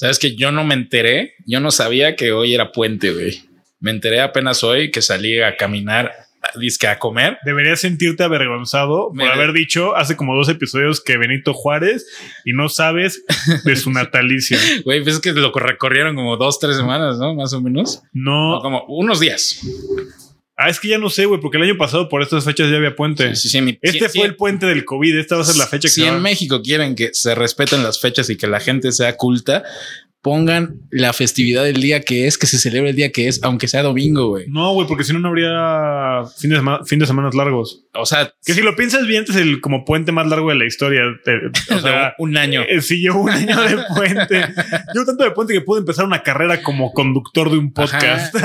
Sabes que yo no me enteré, yo no sabía que hoy era puente, güey. Me enteré apenas hoy que salí a caminar, disque a comer. Deberías sentirte avergonzado Me- por haber dicho hace como dos episodios que Benito Juárez y no sabes de su natalicio. Güey, pues es que lo recorrieron como dos, tres semanas, ¿no? Más o menos. No. O como unos días. Ah, es que ya no sé, güey, porque el año pasado por estas fechas ya había puente. Sí, sí, mi- Este sí, fue sí. el puente del COVID. Esta va a ser la fecha que Si va- en México quieren que se respeten las fechas y que la gente sea culta, pongan la festividad del día que es, que se celebre el día que es, aunque sea domingo, güey. No, güey, porque si no, no habría fin de, sema- fin de semanas largos. O sea, Que si lo piensas bien, es el como puente más largo de la historia. Te- o sea, un año. eh, sí, llevo un año de puente. Llevo tanto de puente que pude empezar una carrera como conductor de un podcast.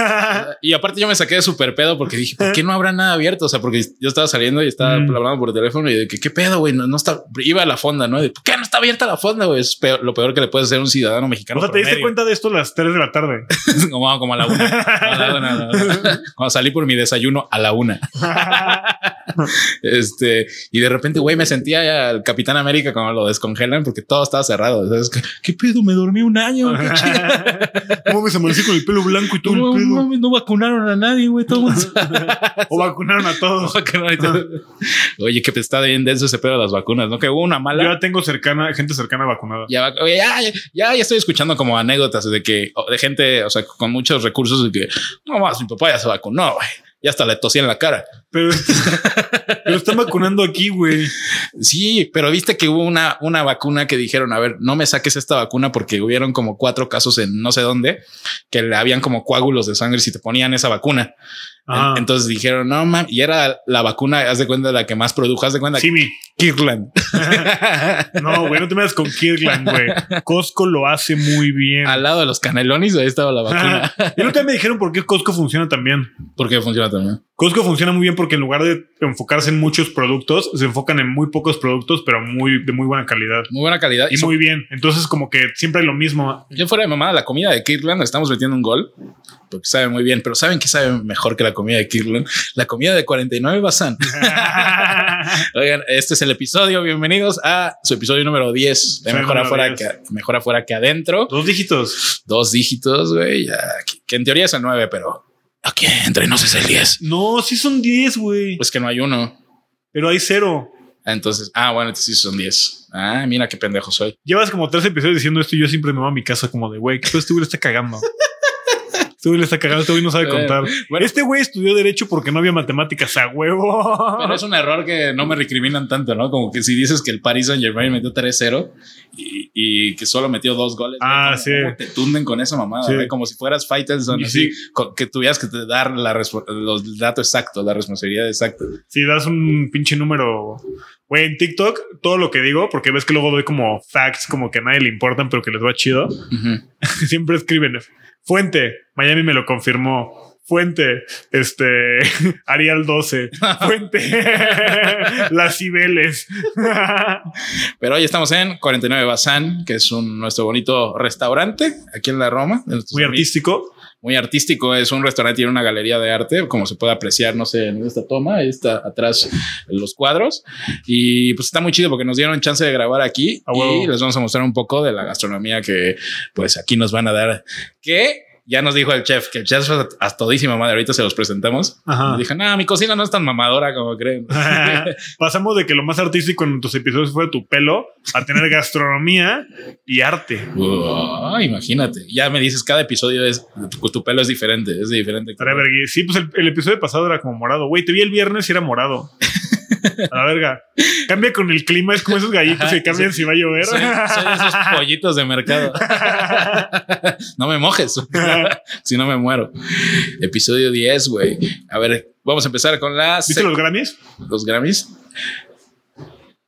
Y aparte yo me saqué de súper pedo porque dije, ¿por qué no habrá nada abierto? O sea, porque yo estaba saliendo y estaba Mm. hablando por teléfono y de que, ¿qué pedo, güey? No, no está, iba a la fonda, ¿no? De, ¿Por qué no está abierta la fonda, güey? Es peor- lo peor que le puede hacer un ciudadano mexicano. o sea, te diste cuenta de esto a las 3 de la tarde. como, como a la una. A la una, a la una. Cuando salí por mi desayuno a la una. Este, y de repente, güey, me sentía al Capitán América cuando lo descongelan porque todo estaba cerrado. ¿Sabes? ¿Qué, pedo? Me dormí un año. ¿Cómo me amanecí con el pelo blanco y todo No, el pedo? no vacunaron a nadie, güey. O vacunaron a todos. Oye, que está bien denso ese pedo de las vacunas, ¿no? Que hubo una Yo mala. ya tengo cercana, gente cercana vacunada. Ya, ya, ya, ya estoy escuchando como anécdotas de que de gente, o sea, con muchos recursos de que no más, mi papá ya se vacunó, güey. Ya hasta le tosía en la cara. Pero, pero están vacunando aquí, güey. Sí, pero viste que hubo una, una vacuna que dijeron, a ver, no me saques esta vacuna porque hubieron como cuatro casos en no sé dónde que le habían como coágulos de sangre si te ponían esa vacuna. Ajá. Entonces dijeron, no, mam, y era la vacuna, haz de cuenta, la que más produjo, haz de cuenta, Simi. Kirkland. No, güey, no te metas con Kirkland, güey. Costco lo hace muy bien. Al lado de los canelones, ahí estaba la vacuna. y nunca me dijeron por qué Costco funciona tan bien. porque funciona también. Costco funciona muy bien porque en lugar de enfocarse en muchos productos, se enfocan en muy pocos productos, pero muy de muy buena calidad. Muy buena calidad. Y So- muy bien. Entonces, como que siempre hay lo mismo. Yo fuera de mamada, la comida de Kirkland, estamos metiendo un gol porque sabe muy bien, pero ¿saben qué sabe mejor que la comida de Kirkland? La comida de 49 Bazán. Oigan, este es el episodio. Bienvenidos a su episodio número 10 de Mejor afuera, 10. que, mejor afuera que adentro. Dos dígitos. Dos dígitos, güey. que en teoría es el 9, pero aquí entre nos es el 10. No, sí son 10, güey. Pues que no hay uno. Pero hay cero. Entonces, ah, bueno, entonces sí son 10. Ah, mira qué pendejo soy. Llevas como tres episodios diciendo esto y yo siempre me voy a mi casa como de, güey, que este güey está cagando. Este güey le está cagando, este güey no sabe contar. Bueno. Este güey estudió derecho porque no había matemáticas a huevo. Pero es un error que no me recriminan tanto, ¿no? Como que si dices que el Paris Saint Germain metió 3-0 y, y que solo metió dos goles. Ah, ¿no? sí. ¿Cómo te tunden con esa mamada, Sí. Como si fueras Y así, sí. que tuvieras que te dar la los datos exactos, la responsabilidad exacta. Si das un pinche número, güey, en TikTok, todo lo que digo, porque ves que luego doy como facts como que a nadie le importan, pero que les va chido. Ujú. Siempre escriben fuente. Miami me lo confirmó. Fuente, este, Arial 12, Fuente, Las Cibeles. Pero hoy estamos en 49 Bazán, que es un, nuestro bonito restaurante aquí en la Roma. Muy amigos. artístico. Muy artístico. Es un restaurante, tiene una galería de arte, como se puede apreciar, no sé, en esta toma, ahí está atrás los cuadros. Y pues está muy chido porque nos dieron chance de grabar aquí A huevo. y les vamos a mostrar un poco de la gastronomía que pues aquí nos van a dar. Que ya nos dijo el chef, que el chef es a todísima madre, ahorita se los presentamos. Ajá. Dije, no, mi cocina no es tan mamadora como creen. Pasamos de que lo más artístico en tus episodios fue tu pelo a tener gastronomía y arte. Imagínate. Ya me dices, cada episodio es, tu, tu pelo es diferente, es diferente. Sí, pues el, el episodio pasado era como morado. Güey, te vi el viernes y era morado. A la verga. Cambia con el clima, es como esos gallitos Ajá, que cambian si va a llover. Soy, soy de esos pollitos de mercado. no me mojes, si no me muero. Episodio 10, güey. A ver, vamos a empezar con las ¿Viste los Grammys? los Grammys.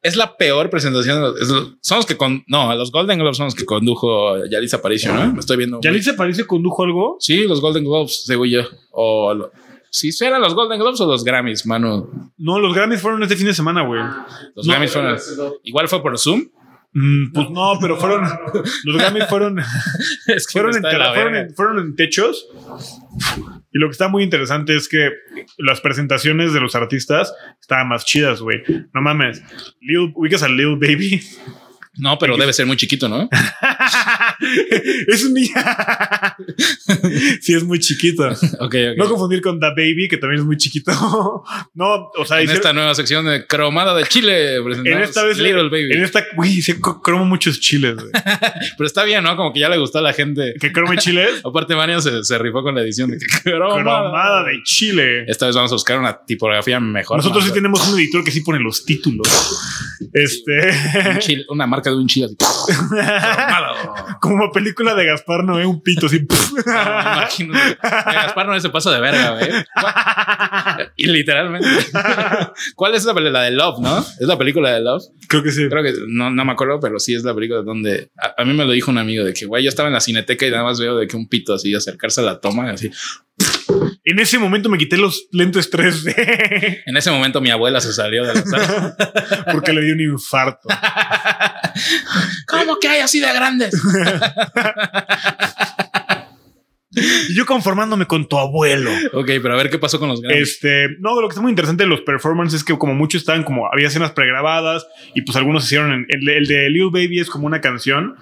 Es la peor presentación. los- lo- son los que con no, los Golden Globes son los que condujo Yalitza Aparicio, ¿no? Me estoy viendo. ¿Yalitza parece condujo algo? Sí, los Golden Globes, según yo. O lo- si eran los Golden Globes o los Grammys, mano. No, los Grammys fueron este fin de semana, güey. Los No, Grammys fueron. Igual fue por Zoom. Mm, pues no, pero fueron. Los Grammys fueron. es que fueron, en, fueron, en, fueron en techos. Y lo que está muy interesante es que las presentaciones de los artistas estaban más chidas, güey. No mames. Lil, ubicas a Lil Baby. No, pero debe ser muy chiquito, ¿no? es un niño. sí, es muy chiquito. Ok, ok. No confundir con The Baby, que también es muy chiquito. no, o sea, en hicieron- esta nueva sección de cromada de Chile en esta vez Little Baby. En esta, güey, se cromo muchos chiles. Pero está bien, ¿no? Como que ya le gustó a la gente. ¿Que crome chiles? Aparte, Mario se, se rifó con la edición de que cromada. Cromada de chile. Esta vez vamos a buscar una tipografía mejor. Nosotros sí tenemos un editor que sí pone los títulos. Este. un chile- una marca de un chile. así, cromada. Como película de Gaspar Noé, un pito así. No. Gaspar no se pasa de verga, güey. Y literalmente. ¿Cuál es la, la de Love, no? Es la película de Love. Creo que sí. Creo que no, no me acuerdo, pero sí es la película donde a, a mí me lo dijo un amigo de que, güey, yo estaba en la cineteca y nada más veo de que un pito así acercarse a la toma, así. En ese momento me quité los lentes 3D En ese momento mi abuela se salió de la sala. porque le dio un infarto. ¿Cómo que hay así de grandes? Y yo conformándome con tu abuelo. ok, pero a ver qué pasó con los grandes. Este, no, lo que está muy interesante de los performances es que como muchos estaban como había escenas pregrabadas y pues algunos hicieron en, el, el de Lil Baby es como una canción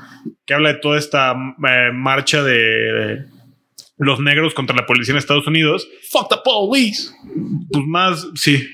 que habla de toda esta eh, marcha de los negros contra la policía en Estados Unidos. Fuck the police. Pues más, sí.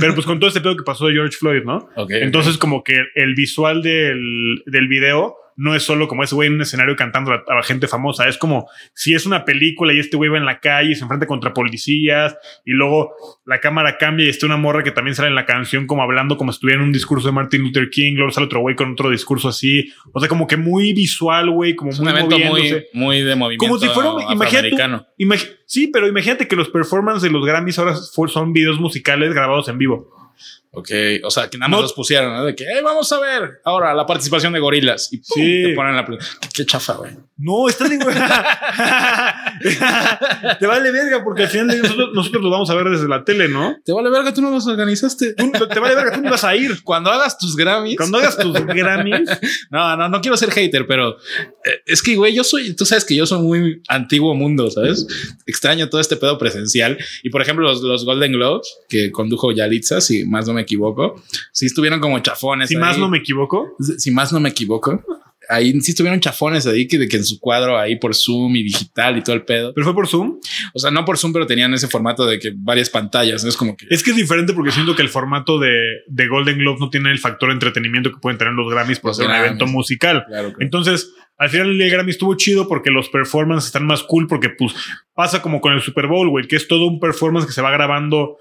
Pero pues con todo este pedo que pasó de George Floyd, ¿no? Ok. Entonces como que el visual del, del video no es solo como ese güey en un escenario cantando a, gente famosa, es como si es una película y este güey va en la calle y se enfrenta contra policías y luego la cámara cambia y está una morra que también sale en la canción como hablando como si estuviera en un discurso de Martin Luther King, luego sale otro güey con otro discurso así, o sea, como que muy visual, güey, como es un muy evento moviéndose. muy de movimiento. Como si fuera, imagínate, afroamericano. imagi- sí, pero imagínate que los performances de los Grammys ahora son videos musicales grabados en vivo. Ok, o sea, que nada más No- los pusieron, ¿no? De que, "Eh, vamos a ver ahora la participación de gorilas. Y pum, Sí. te ponen la. Qué, qué chafa, güey. No, está de Te vale verga porque al final nosotros, nosotros lo vamos a ver desde la tele, ¿no? Te vale verga, tú no los organizaste. Tú- te vale verga, tú no vas a ir. Cuando hagas tus Grammys. Cuando hagas tus Grammys, No, no, no quiero ser hater, pero eh, es que, güey, yo soy, tú sabes que yo soy muy antiguo mundo, ¿sabes? Extraño todo este pedo presencial. Y por ejemplo, los, los Golden Globes que condujo Yalitza, si más no me equivoco, sí estuvieron como chafones. si más ahí. no me equivoco, si más no me equivoco, ahí sí estuvieron chafones ahí que, de que en su cuadro ahí por Zoom y digital y todo el pedo. pero fue por Zoom. O sea, no por Zoom, pero tenían ese formato de que varias pantallas. ¿no? Es como que Es que es diferente porque siento que el formato de, de Golden Globe no tiene el factor entretenimiento que pueden tener los Grammys por Los ser un evento musical. Claro, claro. Entonces, al final el Grammy estuvo chido porque los performances están más cool porque pues pasa como con el Super Bowl, güey, que es todo un performance que se va grabando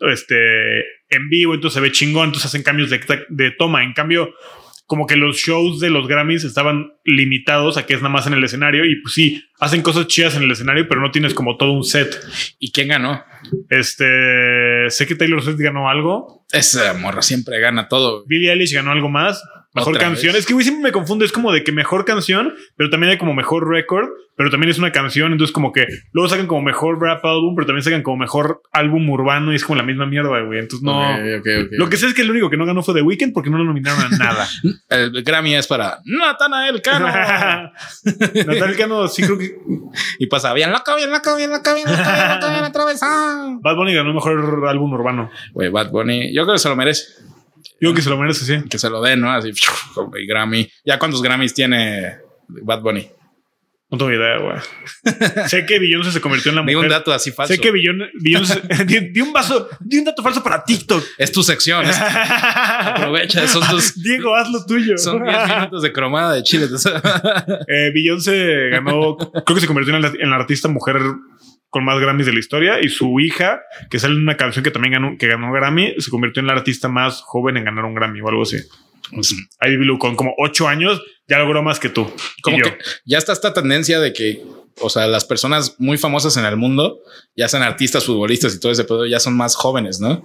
este en vivo, entonces se ve chingón, entonces hacen cambios de, de toma. En cambio, como que los shows de los Grammys estaban limitados a que es nada más en el escenario y pues sí, hacen cosas chidas en el escenario, pero no tienes como todo un set. ¿Y quién ganó? Este, sé que Taylor Swift ganó algo, Esa morra siempre gana todo. Billie Eilish ganó algo más. Mejor Otra canción. vez. Es que güey siempre me confundo. Es como de que mejor canción, pero también hay como mejor record, pero también es una canción. Entonces, como que luego sacan como mejor rap álbum, pero también sacan como mejor álbum urbano y es como la misma mierda, güey. Entonces, no. Lo que sé es que el único que no ganó fue The Weeknd porque no lo nominaron a nada. El Grammy es para Natanael Cano. Natal Cano, sí creo que y pasa bien loco, bien loco, bien loco, bien loco, bien loco, bien atravesado. Bad Bunny ganó mejor álbum urbano. Güey, Bad Bunny, yo creo que se lo merece. Yo que se lo merece, sí. Que se lo den, ¿no? Así, el Grammy. ¿Ya cuántos Grammys tiene Bad Bunny? No tengo idea, güey. sé que Beyoncé se convirtió en la Di mujer. un dato así falso. Sé que Beyon- Beyoncé. di, di un vaso. Di un dato falso para TikTok. Es tu sección. es- aprovecha, esos dos. Diego, haz lo tuyo. Son 10 minutos de cromada de Chile. Eh, Beyoncé ganó, creo que se convirtió en la, en la artista mujer con más Grammys de la historia y su hija, que sale en una canción que también ganó, que ganó Grammy, se convirtió en la artista más joven en ganar un Grammy o algo así. Ivy Blue con como ocho años ya logró más que tú. Como que ya está esta tendencia de que, o sea, las personas muy famosas en el mundo, ya sean artistas, futbolistas y todo ese pedo, ya son más jóvenes, ¿no?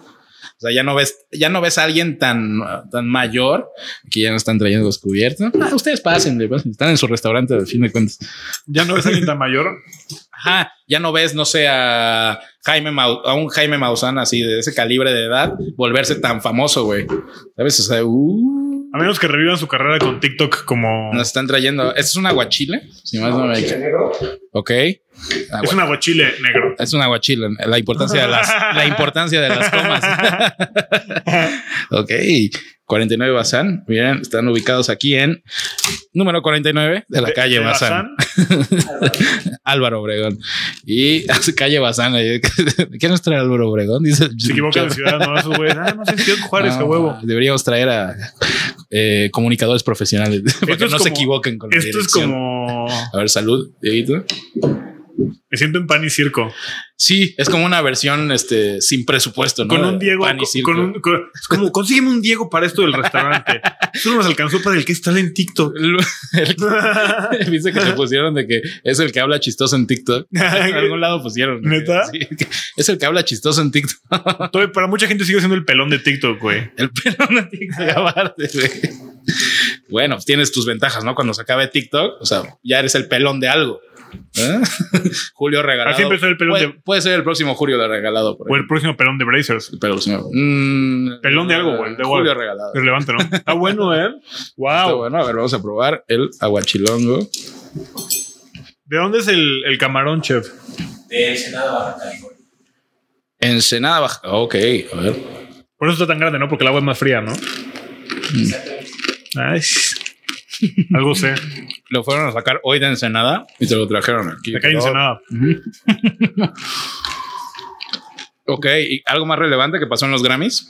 O sea, ya no ves, ya no ves a alguien tan, tan mayor que ya no están trayendo los cubiertos. Ah, ustedes pasen, están en su restaurante de fin de cuentas. ya no es alguien tan mayor. Ajá, ya no ves, no sé, a Jaime Mau- a un Jaime Maussan así de ese calibre de edad volverse tan famoso, güey. ¿Sabes? O sea, uh, A menos que revivan su carrera con TikTok como nos están trayendo. ¿Esto es un aguachile? Si más no me Ok. Agua- es un aguachile negro. Es un aguachile. La importancia de las, la importancia de las comas. ok. 49 Bazán. Miren, están ubicados aquí en número 49 de la calle Bazán. Álvaro Obregón. Y calle Bazán. ¿Qué nos trae Álvaro Obregón? Dice, Se equivoca de ciudad, no, esos güeyes. Ah, no sé si Juárez, qué huevo. Deberíamos traer a eh, comunicadores profesionales para que no se equivoquen con la Esto es como. A ver, salud, Dieguito. Me siento en pan y circo. Sí, es como una versión este, sin presupuesto, ¿no? Con un Diego. Con, un, es como, consígueme un Diego para esto del restaurante. Eso nos alcanzó para el que está en TikTok. Dice que se pusieron de que es el que habla chistoso en TikTok. en algún lado pusieron. ¿Neta? es el que habla chistoso en TikTok. para mucha gente sigue siendo el pelón de TikTok, güey. El pelón de TikTok, aparte, güey. Bueno, tienes tus ventajas, ¿no? Cuando se acabe TikTok, o sea, ya eres el pelón de algo. ¿Eh? Julio regalado. Así empezó el pelón puede, de... puede ser el próximo Julio de regalado. o el próximo pelón de Brazers. Mm, pelón de algo, güey. De Julio regalado. Relevante, ¿no? Está bueno, ¿eh? Wow. bueno. A ver, vamos a probar el aguachilongo. ¿De dónde es el, el camarón, chef? De Ensenada, Baja California. Ensenada, Baja. Ok, a ver. Por eso está tan grande, ¿no? Porque el agua es más fría, ¿no? Exactamente. Ay. Algo sé. Lo fueron a sacar hoy de Ensenada y te lo trajeron aquí. Acá hay Ensenada. ok, ¿y algo más relevante que pasó en los Grammys?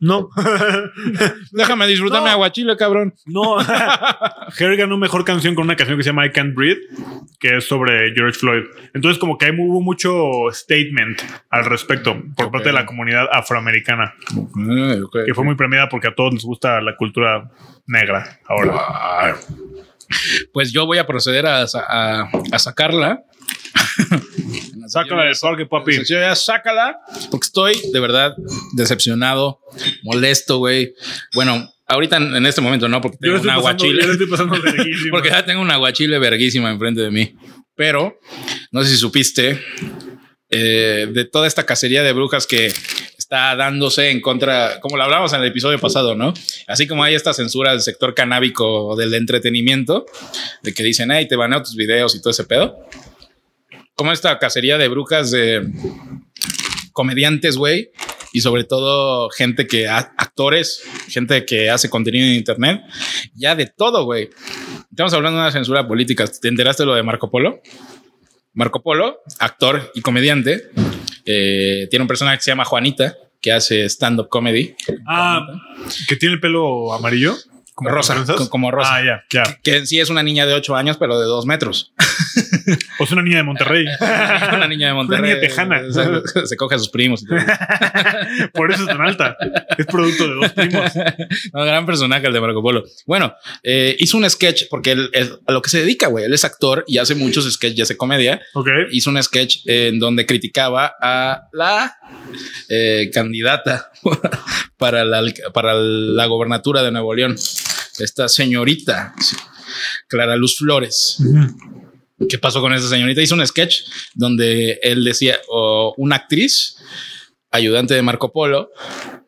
No. Déjame disfrutar mi aguachile, cabrón. No. Hair ganó mejor canción con una canción que se llama I Can't Breathe, que es sobre George Floyd. Entonces, como que hubo mucho statement al respecto por parte de la comunidad afroamericana. que fue muy premiada porque a todos les gusta la cultura negra ahora. Pues yo voy a proceder a, a sacarla. Sácala del parque, papi. Ya sácala, porque estoy de verdad decepcionado, molesto, güey. Bueno, ahorita en este momento no, porque tengo un aguachile. porque ya tengo un aguachile verguísima enfrente de mí. Pero no sé si supiste eh, de toda esta cacería de brujas que está dándose en contra, como lo hablamos en el episodio pasado, ¿no? Así como hay esta censura del sector canábico del entretenimiento, de que dicen, hey, te baneo tus videos y todo ese pedo como esta cacería de brujas de comediantes, güey, y sobre todo gente que actores, gente que hace contenido en internet, ya de todo, güey. Estamos hablando de una censura política. ¿Te enteraste de lo de Marco Polo? Marco Polo, actor y comediante, eh, tiene un personaje que se llama Juanita, que hace stand-up comedy. Ah, que tiene el pelo amarillo. Como rosa, como rosa. Ah, ya, ya. Que en sí es una niña de 8 años, pero de 2 metros. O es una niña de Monterrey. una niña de Monterrey. Una niña tejana. Se, coge a sus primos. Por eso es tan alta. Es producto de dos primos. Un gran personaje el de Marco Polo. Bueno, eh, hizo un sketch porque él, a lo que se dedica, güey. Él es actor y hace muchos sketches y hace comedia. Ok. Hizo un sketch en donde criticaba a la eh, candidata para la, para la gobernatura de Nuevo León. Esta señorita, Clara Luz Flores. ¿Qué pasó con esa señorita? Hizo un sketch donde él decía, una actriz, ayudante de Marco Polo,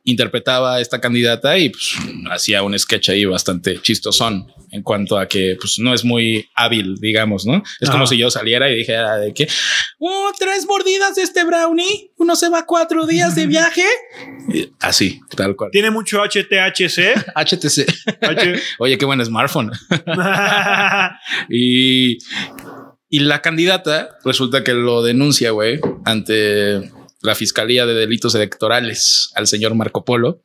interpretaba a esta candidata y pues, hacía un sketch ahí bastante chistosón en cuanto a que pues, no es muy hábil, digamos, ¿no? Es como si yo saliera y dijera de que oh, tres mordidas de este brownie, uno se va cuatro días de viaje. así, tal cual. Tiene mucho HTHC. HTC. Oye, qué buen smartphone. y y la candidata resulta que lo denuncia, güey, ante la Fiscalía de Delitos Electorales al señor Marco Polo.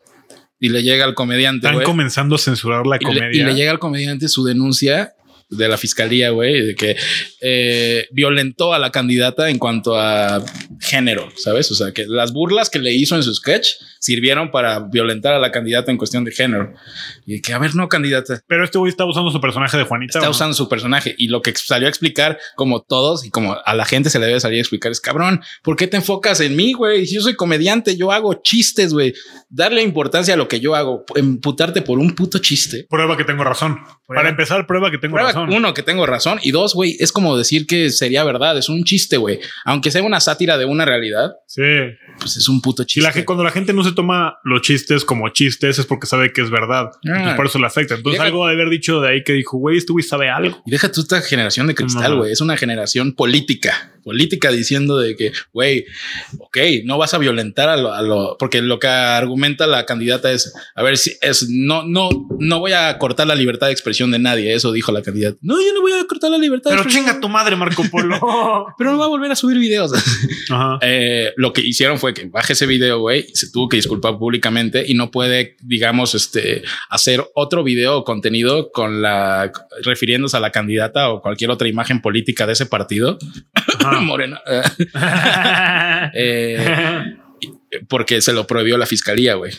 Y le llega al comediante. Están comenzando a censurar la comedia. y le llega al comediante su denuncia de la fiscalía, güey, de que eh, violentó a la candidata en cuanto a género, ¿sabes? O sea, que las burlas que le hizo en su sketch sirvieron para violentar a la candidata en cuestión de género. Y que, a ver, no, candidata. Pero este güey está usando su personaje de Juanita. Está usando su personaje. Y lo que salió a explicar, como todos y como a la gente se le debe salir a explicar, es cabrón, ¿por qué te enfocas en mí, güey? Si yo soy comediante, yo hago chistes, güey. Darle importancia a lo que yo hago, emputarte por un puto chiste. Prueba que tengo razón. Para empezar, prueba que tengo razón uno, que tengo razón. Y dos, güey, es como decir que sería verdad. Es un chiste, güey. Aunque sea una sátira de una realidad. Sí. Pues es un puto chiste. Y la, cuando la gente no se toma los chistes como chistes es porque sabe que es verdad. Ah. por eso le afecta. Entonces algo de haber dicho de ahí que dijo, güey, este güey sabe algo. Y deja tú esta generación de cristal, güey. Es una generación política política diciendo de que, güey, ok, no vas a violentar a lo, a lo, porque lo que argumenta la candidata es, a ver si es, no, no, no voy a cortar la libertad de expresión de nadie, eso dijo la candidata. No, yo no voy a cortar la libertad Pero de chinga tu madre, Marco Polo. Pero no va a volver a subir videos. Ajá. Eh, lo que hicieron fue que baje ese video, güey, se tuvo que disculpar públicamente y no puede, digamos, este, hacer otro video o contenido con la, refiriéndose a la candidata o cualquier otra imagen política de ese partido. Morena. Eh, porque se lo prohibió la fiscalía, güey.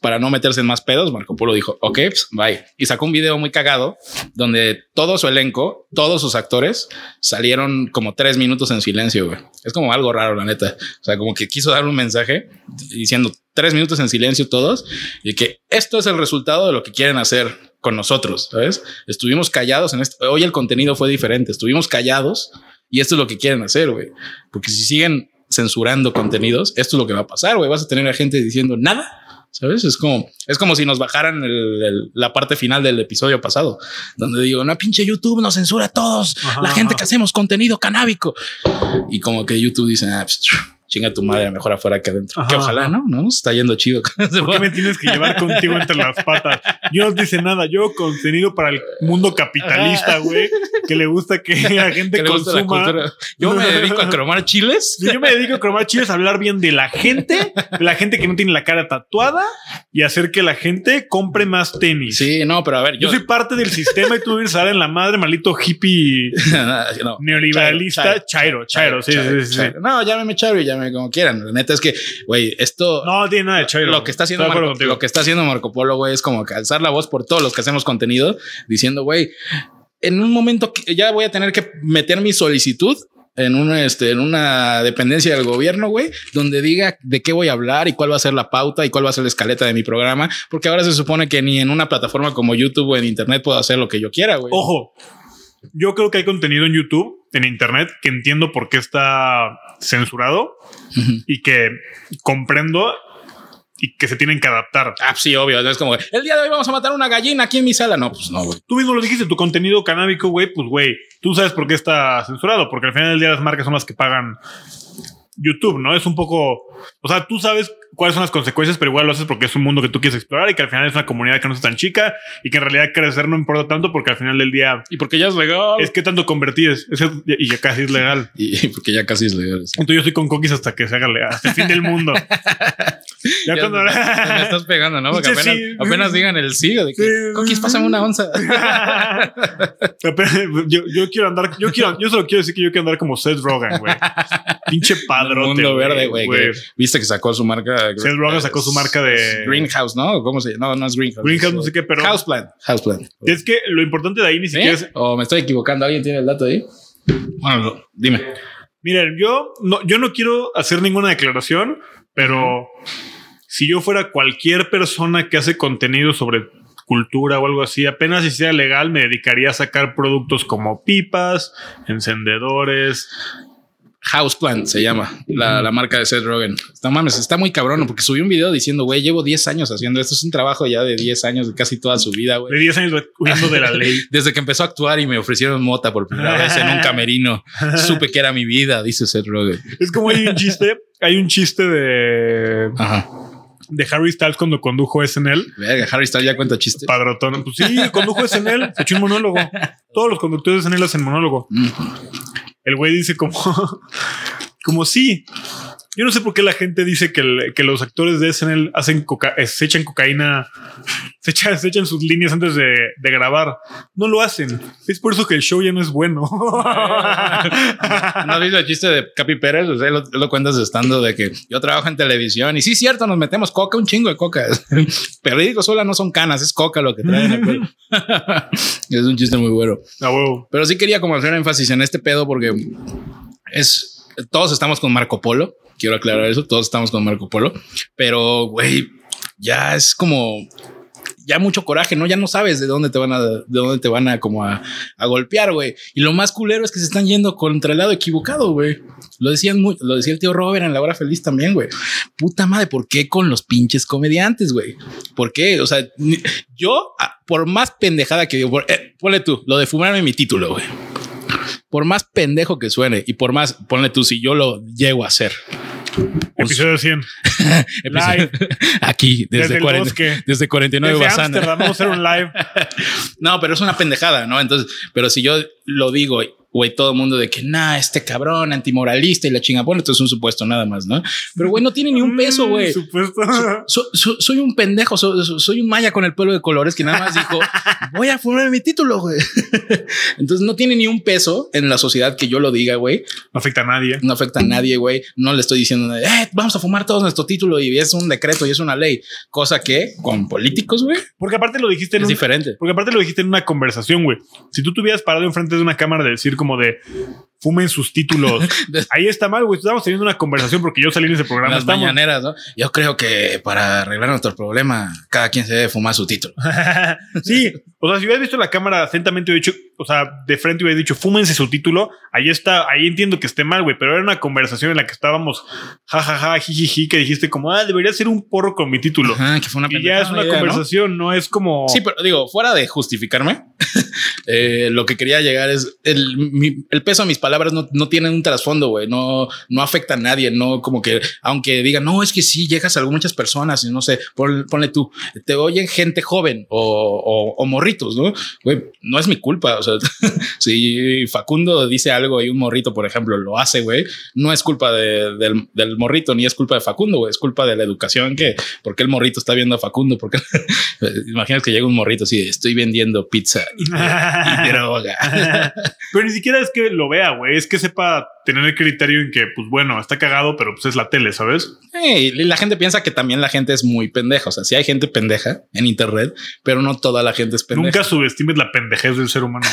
Para no meterse en más pedos, Marco Polo dijo, ok, pues, bye. Y sacó un video muy cagado donde todo su elenco, todos sus actores salieron como tres minutos en silencio. Es como algo raro, la neta. O sea, como que quiso dar un mensaje diciendo tres minutos en silencio todos y que esto es el resultado de lo que quieren hacer con nosotros, ¿sabes? Estuvimos callados en esto. Hoy el contenido fue diferente. Estuvimos callados y esto es lo que quieren hacer, güey. Porque si siguen censurando contenidos, esto es lo que va a pasar, güey. Vas a tener a gente diciendo nada. ¿Sabes? Es como, es como si nos bajaran el- el- la parte final del episodio pasado, donde digo, no, pinche YouTube nos censura a todos, Ajá, la gente ajá. que hacemos contenido canábico. Y como que YouTube dice, ah, pues, chinga tu madre, mejor afuera que adentro. Ajá, que ojalá. ¿no? No está yendo chido. ¿Por qué me tienes que llevar contigo entre las patas? Yo no dice nada. Yo contenido para el mundo capitalista, güey, que le gusta que la gente Que la consuma. cultura. Yo me dedico a cromar chiles. Yo me dedico a cromar chiles a hablar bien de la gente, de la gente que no tiene la cara tatuada y hacer que la gente compre más tenis. Sí, no, pero a ver, Yo yo, soy parte del sistema y tú vienes a dar en la madre, maldito hippie no, neoliberalista. Chairo, chairo, sí, Chairo, sí, sí, sí. Chairo. No, llámeme Chairo y llámeme como quieran. La neta es que, güey, esto. No tiene nada de chairo. lo que está haciendo Marco, lo que está haciendo Marco Polo, güey, es como que alzar la voz por todos los que hacemos contenido, diciendo, güey, en un momento que ya voy a tener que meter mi solicitud en una, este, en una dependencia del gobierno, güey, donde diga de qué voy a hablar y cuál va a ser la pauta y cuál va a ser la escaleta de mi programa, porque ahora se supone que ni en una plataforma como YouTube o en Internet puedo hacer lo que yo quiera, güey. Ojo, yo creo que hay contenido en YouTube, en Internet, que entiendo por qué está censurado Ujú. y que comprendo y que se tienen que adaptar. Ah, sí, obvio. Es como el día de hoy vamos a matar una gallina aquí en mi sala. No, pues no, güey. Tú mismo lo dijiste, tu contenido canábico, güey, pues güey, tú sabes por qué está censurado, porque al final del día las marcas son las que pagan YouTube, ¿no? Es un poco, o sea, tú sabes cuáles son las consecuencias, pero igual lo haces porque es un mundo que tú quieres explorar y que al final es una comunidad que no es tan chica y que en realidad crecer no importa tanto porque al final del día Y porque ya es legal. es que tanto convertíes es- y ya casi es legal. Y porque ya casi es legal. Entonces yo estoy con coquis hasta que se haga legal, hasta el fin del mundo. ya, Ya cuando me estás pegando, ¿no? Porque apenas, sí. apenas digan el sí, de que, Sí. Coquis, pásame una onza. yo, yo quiero andar, yo quiero, yo solo quiero decir que yo quiero andar como Seth Rogen, güey. Pinche padrote. Mundo verde, güey. Viste que sacó su marca. Seth Rogen sacó su marca de- Greenhouse, ¿no? ¿Cómo se llama? No, no es Greenhouse. Greenhouse, no sé qué, pero Houseplant. Houseplant. es que lo importante de ahí ni siquiera es. ¿O me estoy equivocando? ¿Alguien tiene el dato ahí? Bueno, dime. Miren, yo no, yo no quiero hacer ninguna declaración, pero si yo fuera cualquier persona que hace contenido sobre cultura o algo así, apenas si sea legal, me dedicaría a sacar productos como pipas, encendedores. Houseplant se llama la, la marca de Seth Rogen. No mames, está muy cabrón porque subí un video diciendo, güey, llevo 10 años haciendo esto. Es un trabajo ya de 10 años, de casi toda su vida, De güey. 10 años huyendo de la ley. Desde que empezó a actuar y me ofrecieron mota por primera vez en un camerino, supe que era mi vida, dice Seth Rogen. Es como hay un chiste, hay un chiste de, Ajá. de Harry Styles cuando condujo SNL. Verga, Harry Styles ya cuenta chistes. Padrotón. Pues sí, condujo SNL, se echó un monólogo. Todos los conductores de SNL hacen monólogo. Mm. El güey dice como, como sí. Yo no sé por qué la gente dice que, el- que los actores de SNL hacen coca eh, se echan cocaína, se echan, se echan sus líneas antes de, de grabar. No lo hacen. Es por eso que el show ya no es bueno. ¿No has visto el chiste de Capi Pérez? O sea, lo, lo cuentas estando de que yo trabajo en televisión y sí, cierto, nos metemos coca, un chingo de coca. Periódico sola no son canas, es coca lo que traen. es un chiste muy bueno. A huevo. Pero sí quería como hacer énfasis en este pedo porque es todos estamos con Marco Polo. Quiero aclarar eso. Todos estamos con Marco Polo, pero güey, ya es como ya mucho coraje, no? Ya no sabes de dónde te van a, de dónde te van a como a, golpear, güey. Y lo más culero es que se están yendo contra el lado equivocado, güey. Lo decían muy, lo decía el tío Robert en la hora feliz también, güey. Puta madre, ¿por qué con los pinches comediantes, güey? ¿Por qué? O sea, yo, ah, por más pendejada que digo, por- eh, ponle tú, lo de fumarme mi título, güey. Por más pendejo que suene y por más, ponle tú, si yo lo llego a hacer. Episodio 100. episodio- Aquí, desde, Desde el 40 bosque. desde 49 Desde. Amsterdam, vamos a hacer un live. No, pero es una pendejada, ¿no? Entonces, pero si yo lo digo, güey, todo el mundo de que, nah, este cabrón antimoralista y la chinga, bueno, esto es un supuesto nada más, ¿no? Pero, güey, no tiene ni un peso, güey. Mm, Supuesto. So- so- soy un pendejo, so- so- soy un maya con el pelo de colores que nada más dijo, voy a fumar mi título, güey. Entonces no tiene ni un peso en la sociedad que yo lo diga, güey. No afecta a nadie. No afecta a nadie, güey. No le estoy diciendo, eh, vamos a fumar todos nuestro título y es un decreto y es una ley. Cosa que con políticos, güey, Porque aparte lo dijiste en es un, diferente. Porque aparte lo dijiste en una conversación, güey. Si tú tuvieras parado enfrente de una cámara de decir como de fumen sus títulos, ahí está mal, güey. Estamos teniendo una conversación porque yo salí en ese programa. Las Estamos- mañaneras, ¿no? Yo creo que para arreglar nuestro problema, cada quien se debe fumar su título. sí, o sea, si hubieras visto la cámara atentamente, hubiera dicho, o sea, de frente hubiera dicho, fúmense su título. Ahí está, ahí entiendo que esté mal, güey, pero era una conversación en la que estábamos, jajaja, jijiji, que dijiste como, ah, debería ser un porro con mi título. Ajá, que fue una y ya es una idea, ¿no? conversación, ¿no? es como. Sí, pero digo, fuera de justificarme, eh, lo que quería llegar es el, mi- el peso de mis palabras no, no tienen un trasfondo, güey, no, no afecta a nadie, no como que, aunque digan, no, es que sí, llegas a muchas personas y no sé, pon- ponle tú, te oyen gente joven o, o, o morritos, ¿no? Güey, no es mi culpa, o sea, si Facundo dice algo y un morrito, por ejemplo, lo hace, güey, no es culpa de- del, del morrito ni es culpa de Facundo, güey, es culpa de la educación que, porque el morrito está viendo a Facundo, porque Imaginas que llega un morrito así, estoy vendiendo pizza y, y droga. pero ni siquiera es que lo vea, güey, es que sepa tener el criterio en que, pues bueno, está cagado, pero pues es la tele, ¿sabes? Ey, y la gente piensa que también la gente es muy pendeja. O sea, sí hay gente pendeja en internet, pero no toda la gente es pendeja. Nunca subestimes la pendejez del ser humano.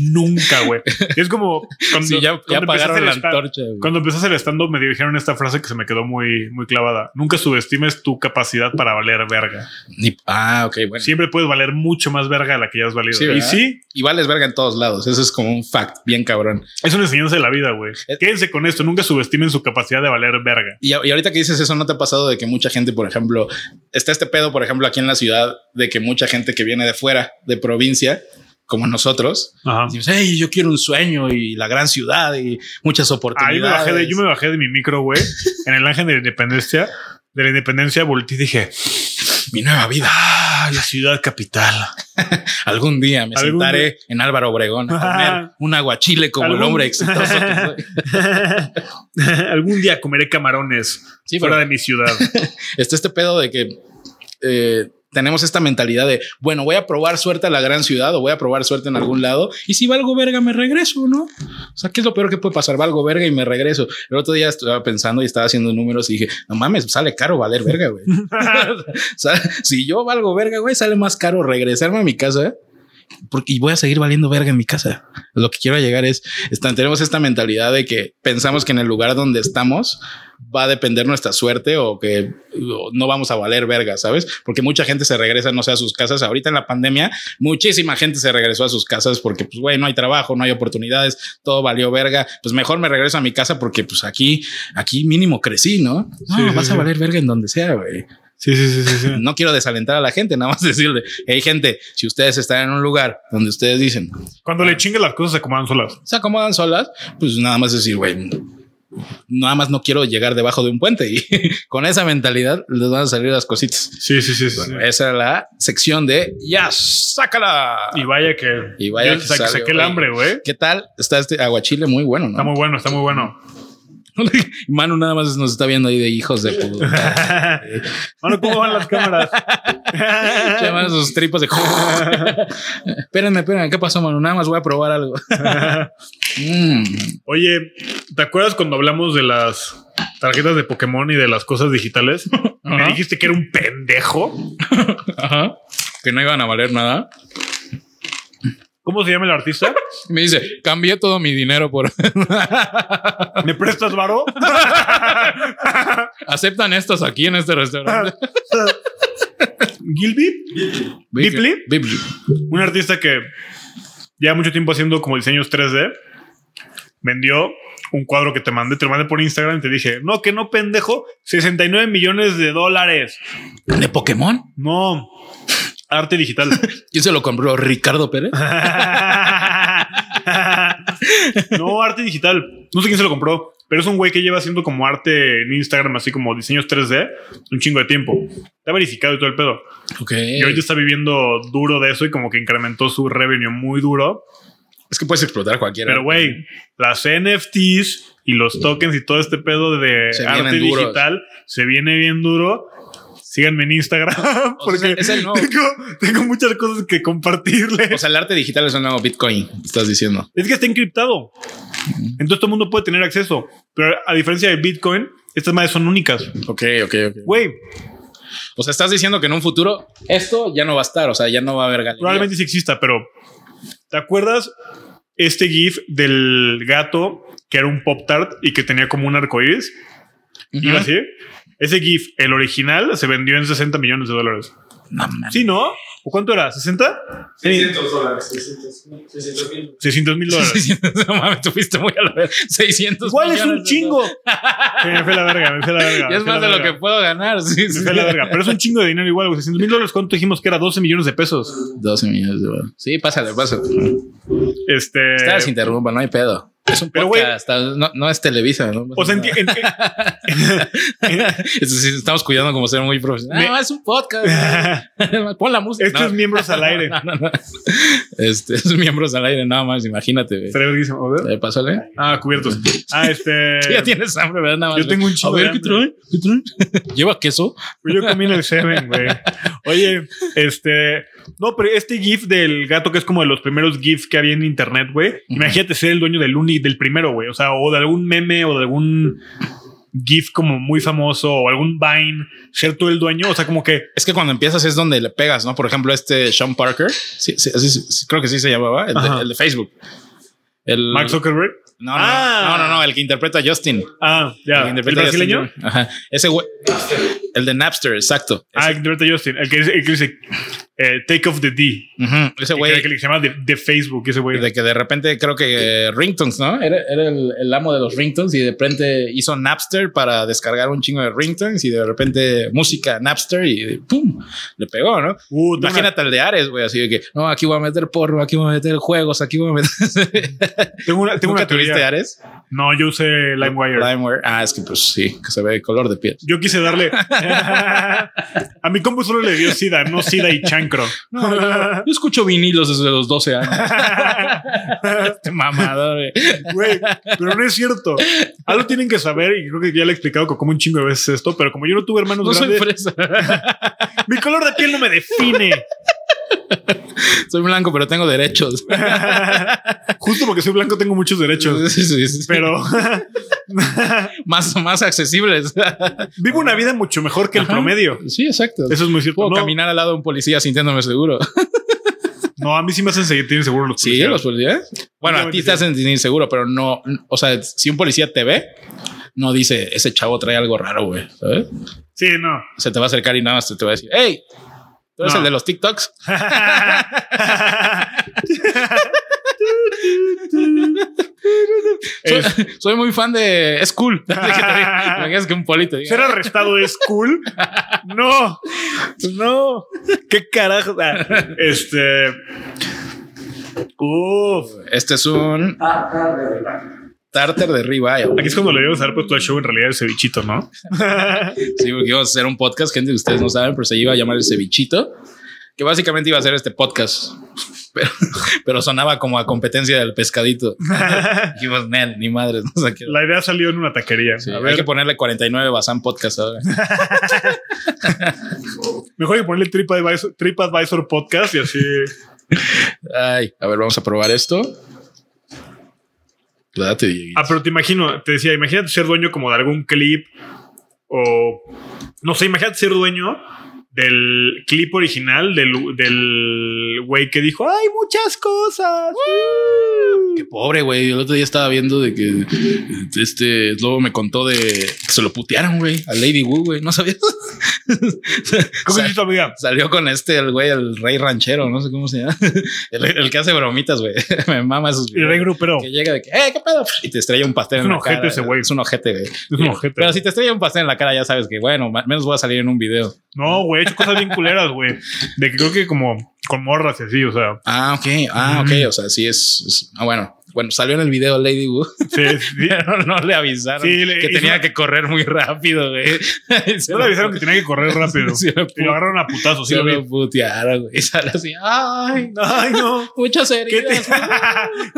Nunca, güey. Es como cuando, Sí, ya, cuando a la antorcha. Cuando empecé a hacer stand-up me dijeron esta frase que se me quedó muy, muy clavada. Nunca subestimes tu capacidad para valer verga. Ni- ah, ok, bueno. Siempre puedes valer mucho más verga de la que ya has valido. Sí, y sí, Y vales verga en todos lados. Eso es como un fact bien cabrón. es una enseñanza de la vida, güey. Quédense con esto. Nunca subestimen su capacidad de valer verga. Y, a- y ahorita que dices eso, ¿no te ha pasado de que mucha gente, por ejemplo, está este pedo, por ejemplo, aquí en la ciudad, de que mucha gente que viene de fuera, de provincia, como nosotros, Ajá. decimos, hey, yo quiero un sueño y la gran ciudad y muchas oportunidades. yo me bajé de, yo me bajé de mi micro, güey, en el ángel de la independencia. De la independencia volteé y dije, Mi nueva vida. ah, la ciudad capital. Algún día me Algún sentaré día. en Álvaro Obregón a comer un aguachile como el hombre exitoso que soy. Algún día comeré camarones Sí, fuera de mi ciudad. está este pedo de que eh, tenemos esta mentalidad de, bueno, voy a probar suerte a la gran ciudad o voy a probar suerte en algún lado y si valgo verga me regreso, ¿no? O sea, ¿qué es lo peor que puede pasar? Valgo verga y me regreso. El otro día estaba pensando y estaba haciendo números y dije, no mames, sale caro valer verga, güey. o sea, si yo valgo verga, güey, sale más caro regresarme a mi casa porque voy a seguir valiendo verga en mi casa. Lo que quiero llegar es, está- tenemos esta mentalidad de que pensamos que en el lugar donde estamos va a depender nuestra suerte o que o no vamos a valer verga, ¿sabes? Porque mucha gente se regresa, no sé, a sus casas. Ahorita en la pandemia, muchísima gente se regresó a sus casas porque, pues, güey, no hay trabajo, no hay oportunidades, todo valió verga. Pues mejor me regreso a mi casa porque, pues, aquí, aquí mínimo crecí, ¿no? No, Sí, sí, vas a valer verga en donde sea, güey Sí, sí, sí, sí. no quiero desalentar a la gente, nada más decirle, hey gente, si ustedes están en un lugar donde ustedes dicen, Cuando le chingue las cosas se acomodan solas. se acomodan solas, pues nada más decir, güey, nada más no quiero llegar debajo de un puente y con esa mentalidad les van a salir las cositas. Sí, sí, sí. sí, Bueno, sí. esa es la sección de ya, sácala. Y vaya que. Y vaya que sale, saqué el hambre, güey. ¿Qué tal? Está este aguachile muy bueno, Está muy bueno, está muy bueno. Manu nada más nos está viendo ahí de hijos de puta. Mano, ¿cómo van las cámaras? Llaman sus tripas de. espérenme, espérenme, ¿qué pasó, Manu? Nada más voy a probar algo. Mm. Oye, ¿te acuerdas cuando hablamos de las tarjetas de Pokémon y de las cosas digitales? Me Ajá. dijiste que era un pendejo. Ajá. Que no iban a valer nada. ¿Cómo se llama el artista? Me dice, cambié todo mi dinero por... ¿Me prestas varo? ¿Aceptan estos aquí en este restaurante? ¿Gilby? Bipley. Un artista que lleva mucho tiempo haciendo como diseños 3D. Vendió un cuadro que te mandé, te lo mandé por Instagram y te dije, no, que no, pendejo, 69 millones de dólares. ¿De Pokémon? No, arte digital. ¿Quién se lo compró? ¿Ricardo Pérez? No, arte digital. No sé quién se lo compró, pero es un güey que lleva haciendo como arte en Instagram, así como diseños 3D, un chingo de tiempo. Está verificado y todo el pedo. Ok. Y ahorita está viviendo duro de eso y como que incrementó su revenue muy duro. Es que puedes explotar cualquiera. Pero, güey, las NFTs y los tokens y todo este pedo de arte duros. digital se viene bien duro. Síganme en Instagram O porque sea, es el nuevo- tengo, tengo muchas cosas que compartirles. O sea, el arte digital es un nuevo Bitcoin, estás diciendo. es que está encriptado. Entonces todo el mundo puede tener acceso. Pero a diferencia de Bitcoin, estas madres son únicas. Ok, ok, ok. Güey, O sea, estás diciendo que en un futuro esto ya no va a estar, o sea, ya no va a haber galería. probablemente sí exista, pero ¿te acuerdas este GIF del gato que era un Pop Tart y que tenía como un arco iris? Ujú. Iba así. Ese GIF, el original, se vendió en 60 millones de dólares. No, mames. Sí, ¿no? ¿O cuánto era? ¿60? 600 dólares, 600 600 mil. 600 mil dólares. 600, no mames, tú fuiste muy a la vez. 600 Igual es un chingo. Sí, me fue la verga, me fue la verga. Y es más de lo verga. que puedo ganar. Sí, Me sí. fue la verga. Pero es un chingo de dinero igual. güey. 600 mil dólares, ¿cuánto dijimos que era? 12 millones de pesos. 12 millones de dólares. Sí, pásale, pásale. Este. Ustedes interrumpan, no hay pedo. Es un Pero, podcast, no, no es Televisa, ¿no? O sea, estamos cuidando como ser muy profesional. No, es un podcast. Pon la música. Estos No. miembros al aire. No, no, no. Este, esos miembros al aire, nada más, imagínate. Estaría. A ver. Eh, Pásale. Ah, cubiertos. Ah, este. Ya tienes hambre, ¿verdad? Nada más. Yo tengo un chingo A ver, ¿qué trae? ¿Qué trae? ¿Lleva queso? Yo comí en el Seven, güey. Oye, este. No, pero este GIF del gato, que es como de los primeros GIFs que había en internet, güey. Imagínate ser el dueño del uni, del primero, güey. O sea, o de algún meme o de algún GIF como muy famoso o algún Vine, ser tú el dueño. O sea, como que. Es que cuando empiezas es donde le pegas, ¿no? Por ejemplo, este Sean Parker, sí, sí, creo que sí se llamaba, el, de, Ajá. el de Facebook. El, Mark Zuckerberg. No, no, Ah. no, no, no, el que interpreta a Justin. Ah, El ya. ¿El interpreta a Justin brasileño? Ajá. Ese güey. El de Napster, exacto. Ah, el que interpreta a Justin. El que, dice- el que dice eh, Take off the D. Ese El güey. que, que le llama de, de Facebook, ese güey. De que de repente creo que eh, ringtones, ¿no? Era, era el, el amo de los ringtones y de repente hizo Napster para descargar un chingo de ringtones y de repente música Napster y ¡pum! Le pegó, ¿no? Uh, Imagínate al de Ares, güey, así de que no, aquí voy a meter porno, aquí voy a meter juegos, aquí voy a meter. Tengo una, tengo ¿Nunca una teoría. Ares? No, yo usé LimeWire. LimeWire. Ah, es que pues sí, que se ve de color de piel. Yo quise darle. a mi compu solo le dio SIDA, no SIDA y chancro. Yo escucho vinilos desde los 12 años. este mamador, güey. Pero no es cierto. Algo tienen que saber, y creo que ya le he explicado como un chingo de veces esto, pero como yo no tuve hermanos No soy grandes, fresa. mi color de piel no me define. soy blanco, pero tengo derechos. Justo porque soy blanco tengo muchos derechos. Sí, sí, sí. Pero más, más accesibles. vivo una vida mucho mejor que el Ajá. promedio. Sí, exacto. Eso es muy cierto. Puedo No, caminar al lado de un policía sintiéndome seguro. no, a mí sí me hacen seguir, tienen seguro los Sí, policías. los policías. Bueno, a ti te hacen sentir inseguro, pero no. O sea, si un policía te ve, no dice ese chavo trae algo raro, güey. ¿Sabes? Sí, no. Se te va a acercar y nada más te, te va a decir, hey, tú eres No. el de los TikToks. Soy, muy fan de. Es cool. Imaginas que un poli te diga, ¿Ser arrestado es cool? No, no. ¿Qué carajo? Ah, Este. Uf. Este es un tartar de ribeye. Aquí es cuando le debemos haber puesto al show en realidad el cevichito, ¿no? Sí, porque íbamos a hacer un podcast, gente que ustedes no saben, pero se iba a llamar el cevichito, que básicamente iba a ser este podcast, pero, pero sonaba como a competencia del pescadito. Dijimos, "Nel, ni madres, no sé. La idea salió en una taquería. Sí, a hay ver, que ponerle 49 Bazán Podcast ahora. mejor que ponerle TripAdvisor, TripAdvisor Podcast y así. Ay, a ver, vamos a probar esto. Ah, pero te imagino, te decía, imagínate ser dueño como de algún clip o no sé, imagínate ser dueño del clip original del del güey que dijo, hay muchas cosas. Qué pobre, güey. El otro día estaba viendo de que este lobo me contó de que se lo putearon, güey, a Lady Wu, güey. No sabías. ¿Cómo tu amiga? Salió con este, el güey, el rey ranchero, no sé cómo se llama. El, el que hace bromitas, güey. Me mama esos El rey grupero. Que llega de que, ¡eh, qué pedo! Y te estrella un pastel Es en un la ojete cara. ese güey. Es un ojete, güey. Es un ojete. Pero si te estrella un pastel en la cara, ya sabes que, bueno, menos voy a salir en un video. No, güey, hecho cosas bien culeras, güey. De que creo que como con morras y así, o sea. Ah, ok. Ah, ok. O sea, sí es. es- ah, bueno. Bueno, salió en el video Lady Wu, Sí, sí. no le avisaron Sí, le- que tenía una- que correr muy rápido, güey. No le avisaron que tenía que correr rápido. Sí, lo y lo agarraron a putazos. Sí, Se lo vi. lo putearon, güey. Y sale así, ay, Ay, no. muchas ¿Qué te, heridas,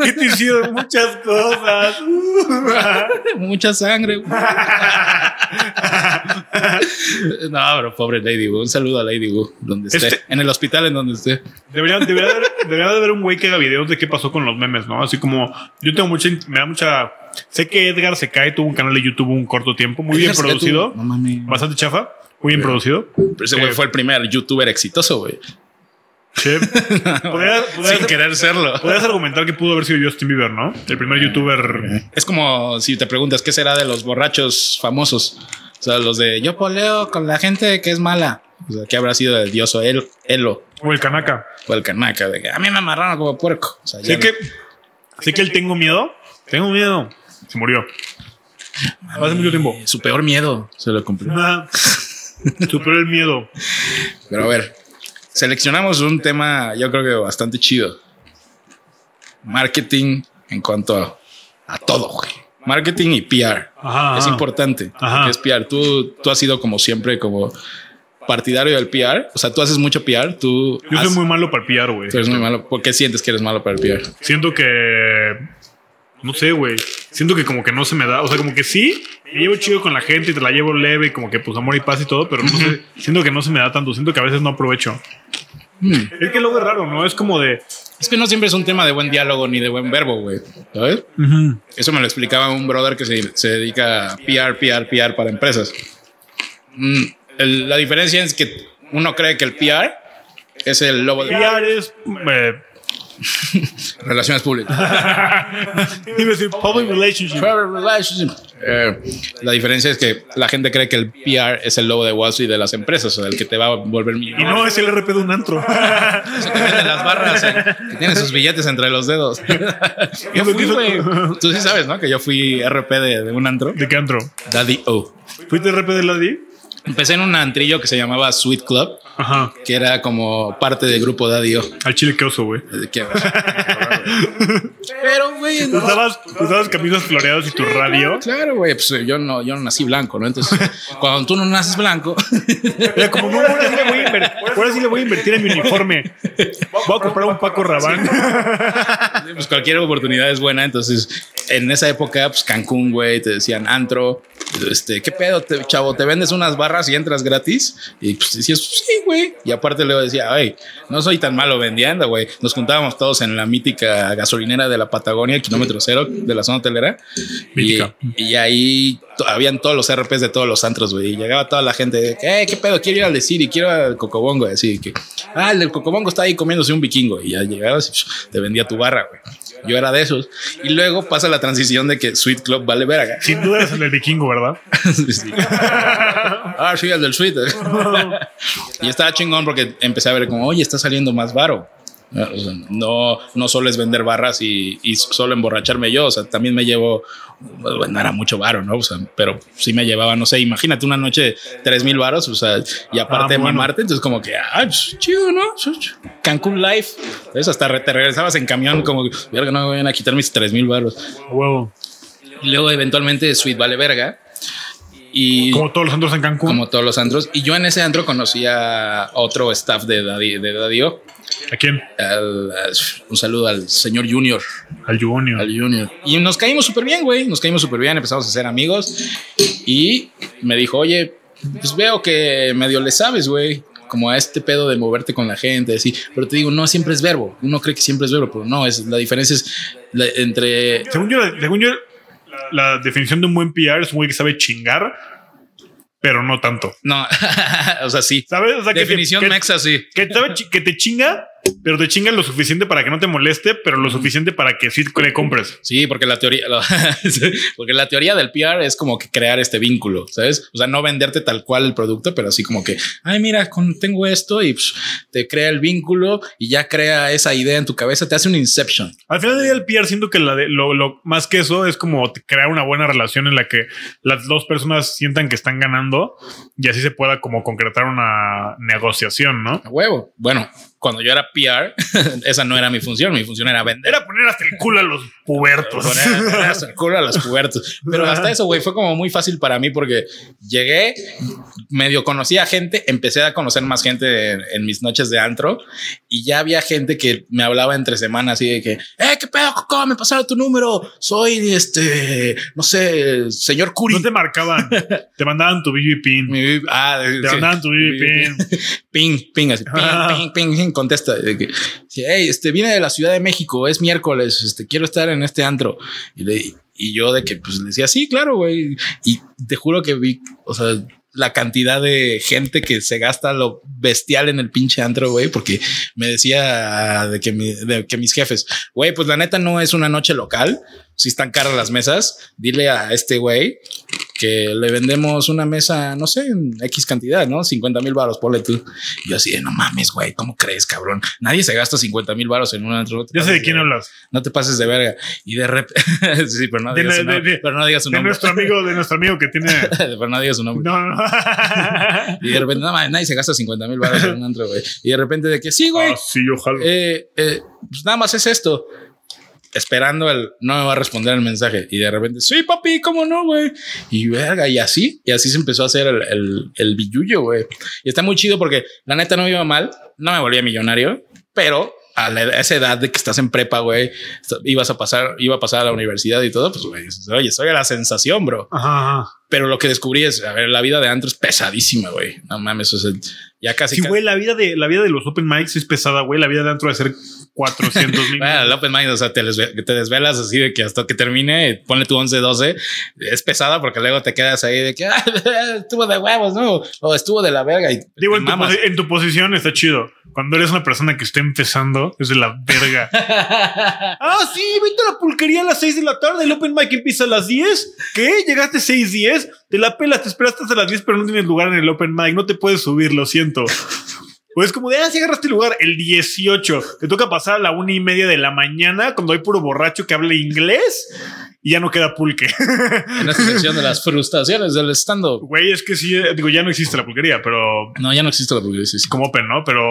¿Qué te hicieron? Muchas cosas. mucha sangre. güey. no, pero pobre Lady Wu. Un saludo a Lady Wu, donde esté. Este- En el hospital en donde esté. Debería, debería, de haber, debería de haber un güey que haga videos de qué pasó con los memes, ¿no? Así como yo tengo mucha, me da mucha. Sé que Edgar se cae, tuvo un canal de YouTube un corto tiempo, muy bien producido, No mames. bastante chafa, muy bien producido. Pero ese güey Eh, fue el primer youtuber exitoso, güey. Sí. Podría- podría- Sin querer serlo. Podrías argumentar que pudo haber sido Justin Bieber, ¿no? El primer youtuber. Es como si te preguntas qué será de los borrachos famosos. O sea, los de yo poleo con la gente que es mala. O sea, ¿qué habrá sido del dioso El, Elo O el Kanaka. o el Kanaka? De que a mí me amarraron como puerco. O sea, ya Sé no- que. Sé que él tengo miedo. Tengo miedo. Se murió. Hace mucho tiempo. su peor miedo se lo cumplió. Superó el miedo. Pero a ver, seleccionamos un tema, yo creo que bastante chido. Marketing en cuanto a, a todo, güey. Marketing y PR. Ajá. Es ajá. importante. Ajá. Es PR. Tú, tú has sido como siempre como partidario del PR. O sea, tú haces mucho PR. Tú, Yo soy muy malo para el PR, güey. tú eres muy malo. ¿Por qué sientes que eres malo para el PR? Siento que. No sé, güey. Siento que como que no se me da. O sea, como que sí, me llevo chido con la gente y te la llevo leve y como que pues amor y paz y todo, pero no sé. Siento que no se me da tanto. Siento que a veces no aprovecho. Hmm. Es que luego es raro, ¿no? Es como de. Es que no siempre es un tema de buen diálogo ni de buen verbo, güey. ¿Sabes? Eso me lo explicaba un brother que se, se dedica a PR, PR, PR para empresas. Mm, el- la diferencia es que uno cree que el PR es el lobo de PR es. eh, relaciones públicas. iba decir public relationship. Public relationship. Eh, la diferencia es que la gente cree que el PR es el lobo de Wall Street de las empresas, o sea, el que te va a volver Y millonario. no es el RP de un antro. Eso que vende las barras, eh, que tiene sus billetes entre los dedos. yo fui, güey. Tú sí sabes, ¿no? Que yo fui RP de, de un antro. ¿De qué antro? Daddy O. ¿Fuiste RP de la D? Empecé en un antrillo que se llamaba Sweet Club, Ajá. que era como parte del grupo Daddy O. Al chile que oso, güey. Eh, que- Pero, güey, no. Usabas, usabas camisas floreadas y tu radio. Claro, güey, pues yo no, yo no nací blanco, ¿no? Entonces, cuando tú no naces blanco, Era como, no, ahora sí le voy a invertir, ahora sí le voy a invertir en mi uniforme. Voy a comprar un Paco Rabán. pues cualquier oportunidad es buena. Entonces, en esa época, pues Cancún, güey, te decían antro. Este, ¿qué pedo, te- chavo? ¿Te vendes unas barras y entras gratis? Y pues decías, sí, güey. Y aparte luego decía, ay, no soy tan malo vendiendo, güey. Nos juntábamos todos en la mítica gasolinera de la Patagonia, kilómetro cero de la zona hotelera. Y, y ahí habían todos los RPs de todos los antros, güey. Y llegaba toda la gente, de, eh, ¿qué pedo? Quiero ir al de City, quiero ir al Cocobongo. Así que, ah, el del Cocobongo está ahí comiéndose un vikingo. Y ya llegabas y te vendía tu barra, güey. Yo era de esos. Y luego pasa la transición de que Sweet Club vale verga. Sin duda eres el del vikingo, ¿verdad? Sí. Ah, sí, el del Sweet. y estaba chingón porque empecé a ver como, oye, está saliendo más varo. Sea, no, no solo es vender barras y, y solo emborracharme yo, o sea, también me llevo, bueno, no era mucho varo, ¿no? O sea, pero sí me llevaba, no sé, imagínate una noche tres mil varos, o sea, y aparte Ah, bueno. mamarte, entonces como que, ah, pues, chido, ¿no? Cancún Life, eso hasta te regresabas en camión como, verga, no me vayan a quitar mis tres mil varos. Huevo. Luego eventualmente Sweet vale verga. Y Como todos los antros en Cancún. como todos los antros. Y yo en ese antro conocí a otro staff de Daddy, de Daddy O. ¿A quién? Al- un saludo al señor Junior. Al Junior. Al Junior. Y nos caímos súper bien, güey. Nos caímos súper bien. Empezamos a ser amigos. Y me dijo, oye, pues veo que medio le sabes, güey. Como a este pedo de moverte con la gente, así. Pero te digo, no siempre es verbo. Uno cree que siempre es verbo, pero no. Es, la diferencia es la- entre Según yo, según yo, la definición de un buen PR es un güey que sabe chingar, pero no tanto. No, o sea, sí. ¿Sabes? O sea, que te- Definición que, mexa, sí. que, sabe chi- que te chinga, pero te chinga lo suficiente para que no te moleste, pero lo suficiente para que sí le compres. Sí, porque la teoría, lo- porque la teoría del PR es como que crear este vínculo, ¿sabes? O sea, no venderte tal cual el producto, pero así como que, ay, mira, con- tengo esto y pues, te crea el vínculo y ya crea esa idea en tu cabeza, te hace un inception. Al final del día, el PR siento que la de- lo, lo más que eso es como crear una buena relación en la que las dos personas sientan que están ganando y así se pueda como concretar una negociación, ¿no? A huevo. Bueno, cuando yo era PR, esa no era mi función. Mi función era vender. Era poner hasta el culo a los pubertos. Poner, hasta el culo a los pubertos. Pero hasta eso, güey, fue como muy fácil para mí porque llegué, medio conocí a gente, empecé a conocer más gente en, en mis noches de antro y ya había gente que me hablaba entre semanas así de que, eh, qué pedo, Coco, me pasaron tu número. Soy este, no sé, señor Curi. No te marcaban, te mandaban tu BB pin. Mi- ah, Te sí. mandaban tu BB pin. Ping, ping, así, ping, Ah. ping, ping, ping, contesta. de que, hey, este, vine de la Ciudad de México, es miércoles, este, quiero estar en este antro. Y, le- y yo de que, pues, le decía, sí, claro, güey. Y te juro que vi, o sea, la cantidad de gente que se gasta lo bestial en el pinche antro, güey, porque me decía de que, de que mis jefes, güey, pues la neta no es una noche local, si están caras las mesas, dile a este güey que le vendemos una mesa, no sé, en X cantidad, ¿no? 50 mil baros, ponle tú. Y yo así de, no mames, güey, ¿cómo crees, cabrón? Nadie se gasta 50 mil baros en un antro. No Ya sé de quién hablas. No te pases de verga. Y de repente, sí, pero no De- digas su de- nombre. de- pero no digas su De nombre. nuestro amigo, de nuestro amigo que tiene. pero no digas su nombre. No, no, no. Y de repente, no mames, nadie se gasta 50 mil baros en un antro, güey. Y de repente de que sí, güey. Ah, sí, ojalá. eh, eh, pues nada más es esto. Esperando el no me va a responder el mensaje. Y de repente, sí, papi, cómo no, güey. Y verga, y así, y así se empezó a hacer el, el, el billullo, güey. Y está muy chido porque la neta no me iba mal, no me volvía millonario, pero a, la- a esa edad de que estás en prepa, güey, ibas a pasar, iba a pasar a la universidad y todo, pues, güey, oye, soy la sensación, bro. Ajá, ajá. Pero lo que descubrí es, a ver, la vida de antro es pesadísima, güey. No mames, o sea, ya casi. Sí, güey, la vida de la vida de los open mics es pesada, güey. La vida de antro de ser 400 mil. Bueno, el open mind, o sea, te, desve- te desvelas así de que hasta que termine, ponle tu 11, 12, es pesada porque luego te quedas ahí de que "Ah, estuvo de huevos, ¿no? O estuvo de la verga y Digo, en tu, en tu posición está chido. Cuando eres una persona que está empezando, es de la verga. ah, sí, vete a la pulquería a las 6 de la tarde. El open mic empieza a las 10. ¿Qué? ¿Llegaste 6, 10? Te la pelas, te esperaste hasta las 10, pero no tienes lugar en el open mic. No te puedes subir, lo siento. Pues como de, ah, si agarraste lugar el 18, te toca pasar a la una y media de la mañana cuando hay puro borracho que hable inglés y ya no queda pulque. en esta sección de las frustraciones del stand-up. Güey, es que sí, eh, digo, ya no existe la pulquería, pero No, ya no existe la publicidad. como open, ¿no? Pero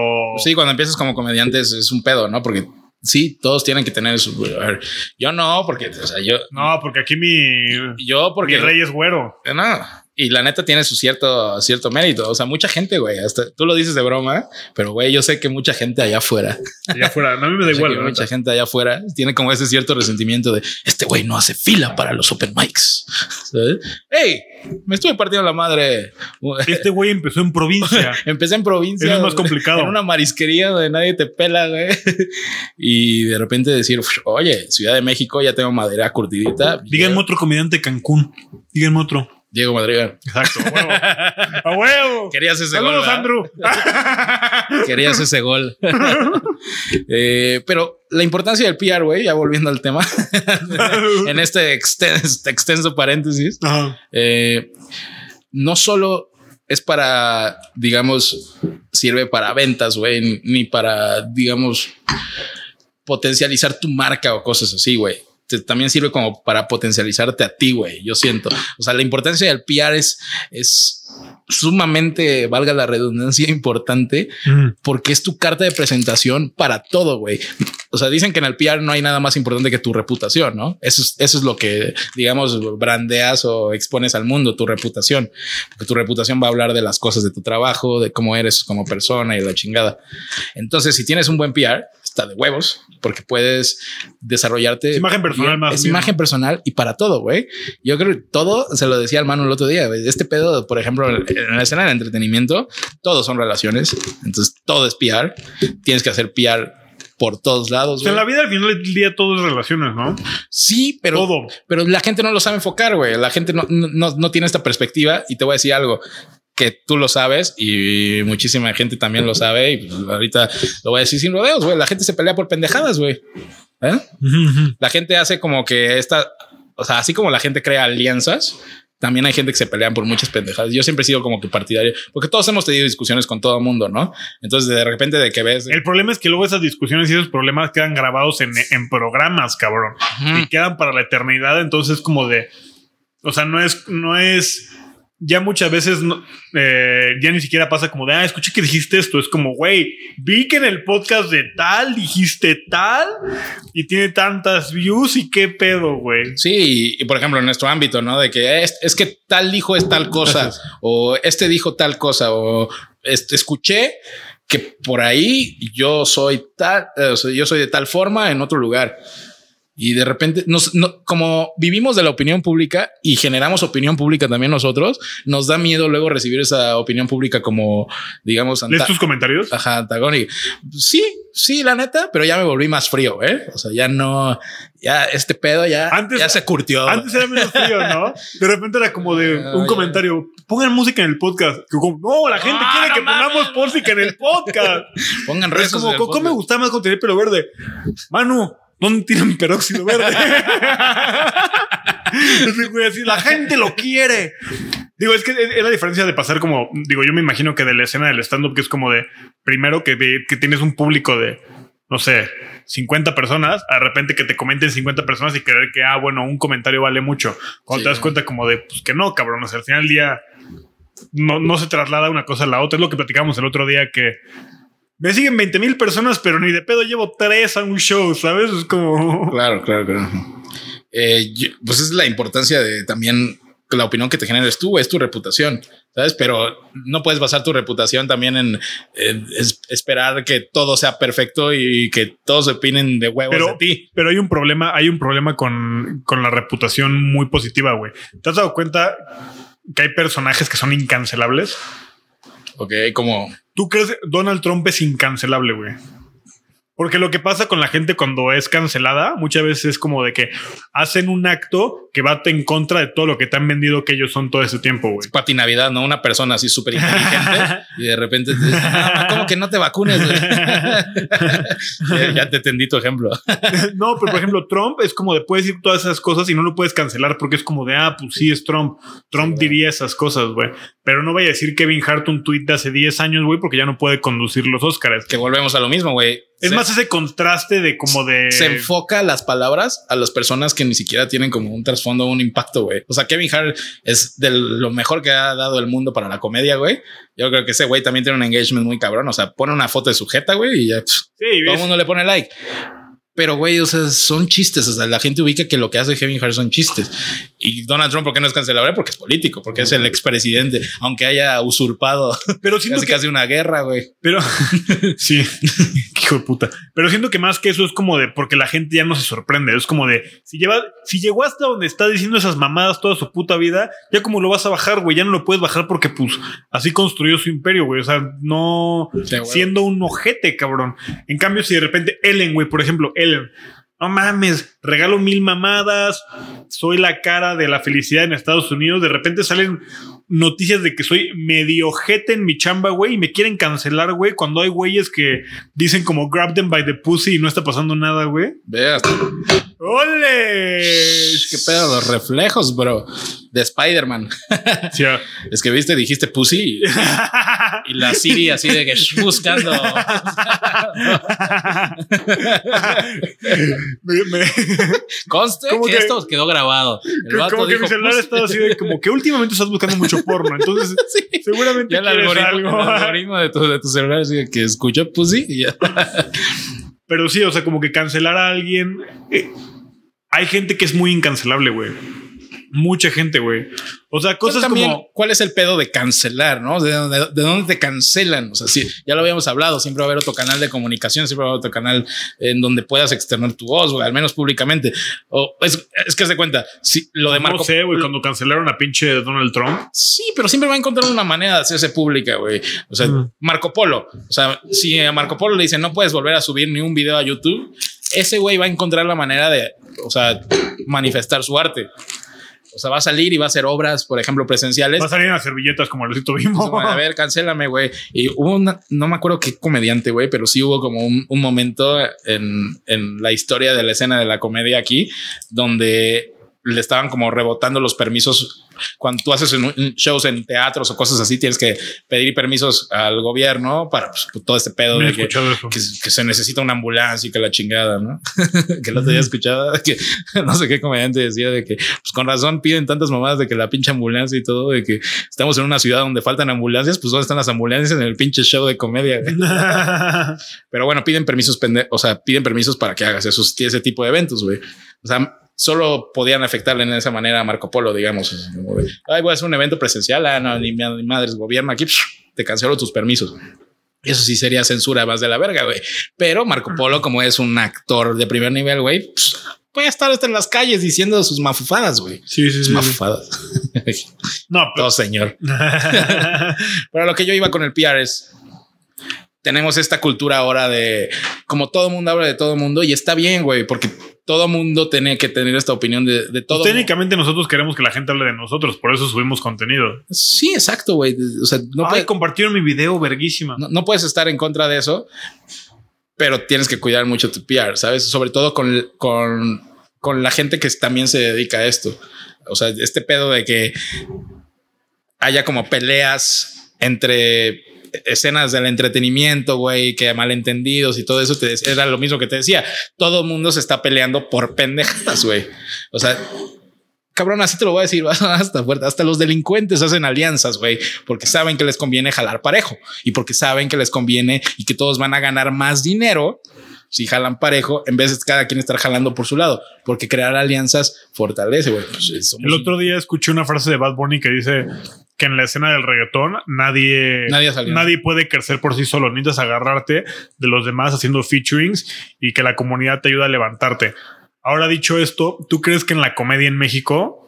Sí, cuando empiezas como comediante es, es un pedo, ¿no? Porque sí, todos tienen que tener su. A ver, yo no, porque, o sea, yo. no, porque aquí mi, Yo, porque. mi rey es güero. No, y la neta tiene su cierto, cierto mérito. O sea, mucha gente, güey, hasta tú lo dices de broma, pero güey, yo sé que mucha gente allá afuera, Allá afuera, a mí me da igual. la mucha gente allá afuera tiene como ese cierto resentimiento de este güey no hace fila para los open mics. ¿Sabes? Hey, me estuve partiendo la madre. Este güey empezó en provincia. Empecé en provincia. Eso es más complicado. En una marisquería donde nadie te pela, güey. Y de repente decir, oye, Ciudad de México, ya tengo madera curtidita. Díganme otro comediante de Cancún. Díganme otro. Diego Madrigal. Exacto, a huevo. A huevo. Querías ese gol. Saludos, ¿verdad? Andrew. Querías ese gol. Eh, pero la importancia del PR, güey, ya volviendo al tema, en este extenso, extenso paréntesis, Ajá. eh, no solo es para, digamos, sirve para ventas, güey, ni- ni para, digamos, potencializar tu marca o cosas así, güey. Te- También sirve como para potencializarte a ti, güey. Yo siento. O sea, la importancia del PR es, es sumamente, valga la redundancia, importante porque es tu carta de presentación para todo, güey. O sea, dicen que en el PR no hay nada más importante que tu reputación, ¿no? Eso es, eso es lo que, digamos, brandeas o expones al mundo, tu reputación. Porque tu reputación va a hablar de las cosas de tu trabajo, de cómo eres como persona y la chingada. Entonces, si tienes un buen PR, está de huevos, porque puedes desarrollarte. Es imagen personal más Es bien, imagen personal y para todo, güey. Yo creo que todo, se lo decía al mano el otro día. Este pedo, por ejemplo, en la escena del entretenimiento, todos son relaciones. Entonces, todo es PR. Tienes que hacer PR por todos lados. O sea, en la vida al final del día todo es relaciones, ¿no? Sí, pero, todo. pero la gente no lo sabe enfocar, güey. La gente no, no, no tiene esta perspectiva y te voy a decir algo que tú lo sabes y muchísima gente también lo sabe y pues, ahorita lo voy a decir sin rodeos, güey. La gente se pelea por pendejadas, güey. ¿Eh? La gente hace como que esta, o sea, así como la gente crea alianzas, también hay gente que se pelean por muchas pendejadas. Yo siempre he sido como que partidario, porque todos hemos tenido discusiones con todo el mundo, ¿no? Entonces, de repente, de que ves. El problema es que luego esas discusiones y esos problemas quedan grabados en, en programas, cabrón. Ujú. Y quedan para la eternidad. Entonces, como de. O sea, no es, no es ya muchas veces no- eh, ya ni siquiera pasa como de, ah, escuché que dijiste esto. Es como, güey, vi que en el podcast de tal dijiste tal y tiene tantas views y qué pedo, güey. Sí, y, y por ejemplo, en nuestro ámbito, ¿no? De que es, es que tal dijo es tal cosa, o este dijo tal cosa, o este, escuché que por ahí yo soy tal, eh, yo soy de tal forma en otro lugar. Y de repente, nos, no- como vivimos de la opinión pública y generamos opinión pública también nosotros, nos da miedo luego recibir esa opinión pública como, digamos, ¿Lees tus comentarios? Ajá, antagónico. Sí, sí, la neta, pero ya me volví más frío, ¿eh? O sea, ya no, ya este pedo ya, Antes- ya se curtió. Antes era menos frío, ¿no? De repente era como de un comentario. Pongan música en el podcast. Como, no, la gente Ah, quiere no que mames. pongamos música en el podcast. Pongan Pero es como, ¿cómo me gusta más contener pelo verde? Manu, ¿dónde tienen peróxido verde? La gente lo quiere. Digo, es que es la diferencia de pasar como, digo, yo me imagino que de la escena del stand-up, que es como de, primero que, que tienes un público de, no sé, 50 personas, de repente que te comenten 50 personas y creer que, ah, bueno, un comentario vale mucho. Cuando Sí. te das cuenta como de, pues que no, cabrón, o sea, al final del día no, no se traslada una cosa a la otra. Es lo que platicamos el otro día que me siguen 20 mil personas, pero ni de pedo llevo tres a un show, ¿sabes? Es como... Claro, claro, claro. Eh, yo- pues es la importancia de también la opinión que te generes tú, es tu reputación, ¿sabes? Pero no puedes basar tu reputación también en, en es- esperar que todo sea perfecto y que todos opinen de huevos Pero- de ti. Pero hay un problema, hay un problema con, con la reputación muy positiva, güey. ¿Te has dado cuenta que hay personajes que son incancelables? Ok, como ¿Tú crees que Donald Trump es incancelable, güey? Porque lo que pasa con la gente cuando es cancelada muchas veces es como de que hacen un acto que va en contra de todo lo que te han vendido que ellos son todo ese tiempo, güey. Pati Navidad, ¿no? Una persona así súper inteligente y de repente te dice, "No, ¿cómo que no te vacunes? güey?" ya, ya te tendí tu ejemplo. No, pero por ejemplo, Trump es como de puedes decir todas esas cosas y no lo puedes cancelar porque es como de ah, pues sí es Trump. Trump diría esas cosas, güey. Pero no vaya a decir Kevin Hart un tweet de hace 10 años, güey, porque ya no puede conducir los Oscars. Que volvemos a lo mismo, güey. Es Se- más ese contraste de como de. se enfoca las palabras a las personas que ni siquiera tienen como un trasfondo, un impacto, güey. O sea, Kevin Hart es de lo mejor que ha dado el mundo para la comedia, güey. Yo creo que ese güey también tiene un engagement muy cabrón. O sea, pone una foto de su jeta, güey, y ya pff, Sí, todo el mundo le pone like. Pero, güey, o sea, son chistes. O sea, la gente ubica que lo que hace Kevin Hart son chistes. Y Donald Trump, ¿por qué no es cancelable? Porque es político, porque es el expresidente, aunque haya usurpado pero siento casi que. casi una guerra, güey. Pero sí, hijo de puta. Pero siento que más que eso es como de porque la gente ya no se sorprende. Es como de si lleva, si llegó hasta donde está diciendo esas mamadas toda su puta vida, ya como lo vas a bajar, güey. Ya no lo puedes bajar porque, pues, así construyó su imperio, güey. O sea, no Sí, siendo un ojete, cabrón. En cambio, si de repente Ellen, güey, por ejemplo, Ellen. No mames, regalo mil mamadas, soy la cara de la felicidad en Estados Unidos. De repente salen noticias de que soy medio ojete en mi chamba, güey, y me quieren cancelar, güey, cuando hay güeyes que dicen como grab them by the pussy y no está pasando nada, güey. Veas. ¡Ole! ¿Qué pedo? Los reflejos, bro. De Spider-Man. Sí, ah. Es que viste, dijiste pussy. Y la Siri así de que buscando. me, me- Conste ¿Cómo que, que- esto quedó grabado. El vato como que mi dijo celular pussy. está así de como que últimamente estás buscando mucho porno, entonces Sí. seguramente Ya el algoritmo, algo. el algoritmo de, tu, de tu celular así de que escuchó pussy y ya. Pero sí, o sea, como que cancelar a alguien. eh, hay gente que es muy incancelable, güey. Mucha gente, güey. O sea, Cosas también, como. ¿cuál es el pedo de cancelar? ¿no? ¿De, dónde- de dónde te cancelan? O sea, sí, ya lo habíamos hablado. Siempre va a haber otro canal de comunicación, siempre va a haber otro canal en donde puedas externar tu voz, güey, al menos públicamente. O es, es que se cuenta, si lo de Marco no sé, güey, cuando cancelaron a pinche Donald Trump. Sí, pero siempre va a encontrar una manera de hacerse pública, güey. O sea, Mm. Marco Polo. O sea, si a Marco Polo le dicen no puedes volver a subir ni un video a YouTube, ese güey va a encontrar la manera de, o sea, manifestar su arte. O sea, va a salir y va a hacer obras, por ejemplo, presenciales. Va a salir en las servilletas como Luisito Bimbo. A ver, cancélame, güey. Y hubo una, no me acuerdo qué comediante, güey, pero sí hubo como un, un momento en, en la historia de la escena de la comedia aquí donde le estaban como rebotando los permisos. Cuando tú haces shows en teatros o cosas así, tienes que pedir permisos al gobierno para pues, todo este pedo de que, escuchado que, que se necesita una ambulancia y que la chingada, ¿no? que el otro día escuchaba que no sé qué comediante decía de que pues con razón piden tantas mamadas de que la pinche ambulancia y todo, de que estamos en una ciudad donde faltan ambulancias, pues ¿dónde están las ambulancias en el pinche show de comedia? Pero bueno, piden permisos, pende o sea, piden permisos para que hagas esos, ese tipo de eventos, güey. O sea, solo podían afectarle en esa manera a Marco Polo, digamos. Ay, voy a hacer un evento presencial. Ah, no, ni, madres, gobierno aquí, te cancelo tus permisos. Eso sí sería censura más de la verga, güey. Pero Marco Polo, como es un actor de primer nivel, güey, puede estar hasta en las calles diciendo sus mafufadas, güey. sí, sí, Sus sí. sí. mafufadas. No, pero. Todo señor. Pero lo que yo iba con el PR es tenemos esta cultura ahora de como todo mundo habla de todo mundo y está bien, güey, porque todo mundo tiene que tener esta opinión de, de todo. Técnicamente nosotros queremos que la gente hable de nosotros, por eso subimos contenido. Sí, exacto, güey. O sea, no, Ay, puede- compartieron mi video, verguísima. no, no puedes estar en contra de eso, pero tienes que cuidar mucho tu PR, ¿sabes? Sobre todo con, con, con la gente que también se dedica a esto. O sea, este pedo de que haya como peleas entre escenas del entretenimiento, güey, que malentendidos y todo eso te era lo mismo que te decía. Todo el mundo se está peleando por pendejadas, güey. O sea, cabrón, así te lo voy a decir, hasta fuerte. Hasta los delincuentes hacen alianzas, güey, porque saben que les conviene jalar parejo y porque saben que les conviene y que todos van a ganar más dinero si jalan parejo en vez de cada quien estar jalando por su lado, porque crear alianzas fortalece, güey. Pues, eh, El otro día escuché una frase de Bad Bunny que dice que en la escena del reggaetón nadie, Nadie nadie puede crecer por sí solo. Necesitas agarrarte de los demás haciendo featurings y que la comunidad te ayuda a levantarte. Ahora dicho esto, ¿tú crees que en la comedia en México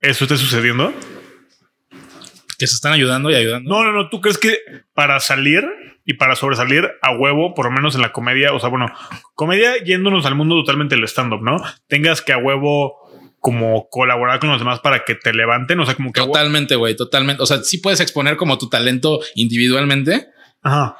eso esté sucediendo? que se están ayudando y ayudando. No, no, no. ¿Tú crees que para salir y para sobresalir a huevo, por lo menos en la comedia, o sea, bueno, comedia yéndonos al mundo totalmente del stand-up, ¿no? Tengas que a huevo como colaborar con los demás para que te levanten, o sea, como que... Totalmente, güey, totalmente. O sea, sí puedes exponer como tu talento individualmente, Ajá.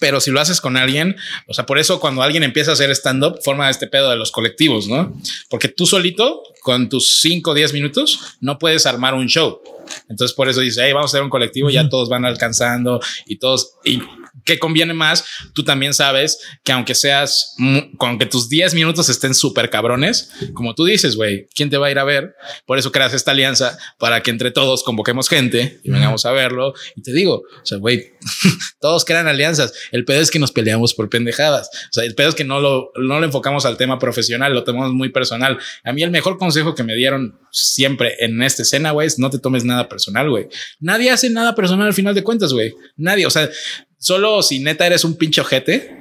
pero si lo haces con alguien, o sea, por eso cuando alguien empieza a hacer stand-up, forma este pedo de los colectivos, ¿no? Porque tú solito, con tus 5 o 10 minutos, no puedes armar un show. Entonces, por eso dice, hey, vamos a hacer un colectivo, ya todos van alcanzando y todos, y qué conviene más, tú también sabes que aunque seas, con que tus 10 minutos estén súper cabrones, como tú dices, güey, ¿quién te va a ir a ver? Por eso creas esta alianza para que entre todos convoquemos gente y vengamos a verlo. Y te digo, o sea, güey, todos crean alianzas. El pedo es que nos peleamos por pendejadas. O sea, el pedo es que no lo, no lo enfocamos al tema profesional, lo tomamos muy personal. A mí el mejor consejo que me dieron siempre en esta escena, güey, es no te tomes nada personal, güey. Nadie hace nada personal al final de cuentas, güey. Nadie, o sea, solo si neta eres un pinche ojete.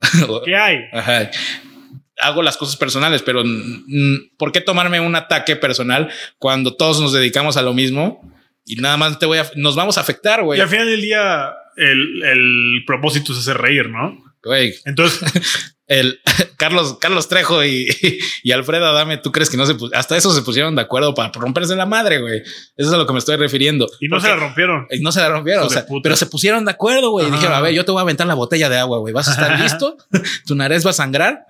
¿Qué hay? Ajá. Hago las cosas personales, pero ¿por qué tomarme un ataque personal cuando todos nos dedicamos a lo mismo y nada más te voy a, nos vamos a afectar, güey? Y al final del día, el, el propósito es hacer reír, ¿no? Güey, Entonces, el Carlos, Carlos Trejo y, y Alfredo Adame, ¿tú crees que no se hasta eso se pusieron de acuerdo para romperse la madre, güey? Eso es a lo que me estoy refiriendo. y no Porque- se la rompieron. y no se la rompieron, o sea, pero se pusieron de acuerdo, güey. Ajá. Dijeron, a ver, yo te voy a aventar la botella de agua, güey. ¿Vas a estar listo? ¿Tu nariz va a sangrar?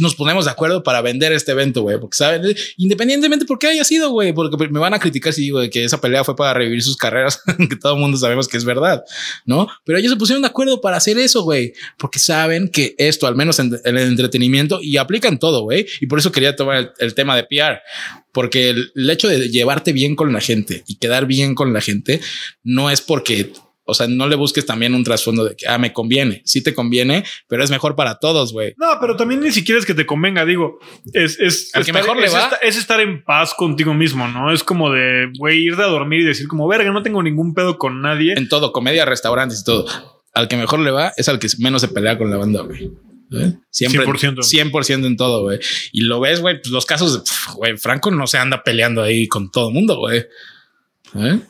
Nos ponemos de acuerdo para vender este evento, güey. Porque saben, independientemente por qué haya sido, güey, porque me van a criticar si digo que esa pelea fue para revivir sus carreras, que todo el mundo sabemos que es verdad, ¿no? Pero ellos se pusieron de acuerdo para hacer eso, güey, porque saben que esto, al menos en, el entretenimiento, y aplican todo, güey. Y por eso quería tomar el, el tema de PR, porque el, el hecho de llevarte bien con la gente y quedar bien con la gente no es porque o sea, no le busques también un trasfondo de que, ah, me conviene. Sí te conviene, pero es mejor para todos, güey. No, pero también ni siquiera es que te convenga, digo, es, es, Al que estar- mejor le es va. esta- es estar en paz contigo mismo, ¿no? Es como de, güey, ir a dormir y decir como, verga, no tengo ningún pedo con nadie. En todo, comedia, restaurantes y todo. Al que mejor le va es al que menos se pelea con la banda, güey. ¿Eh? Siempre 100%. 100% en todo, güey. Y lo ves, güey, pues los casos güey, Franco no se anda peleando ahí con todo el mundo, güey. ¿Eh?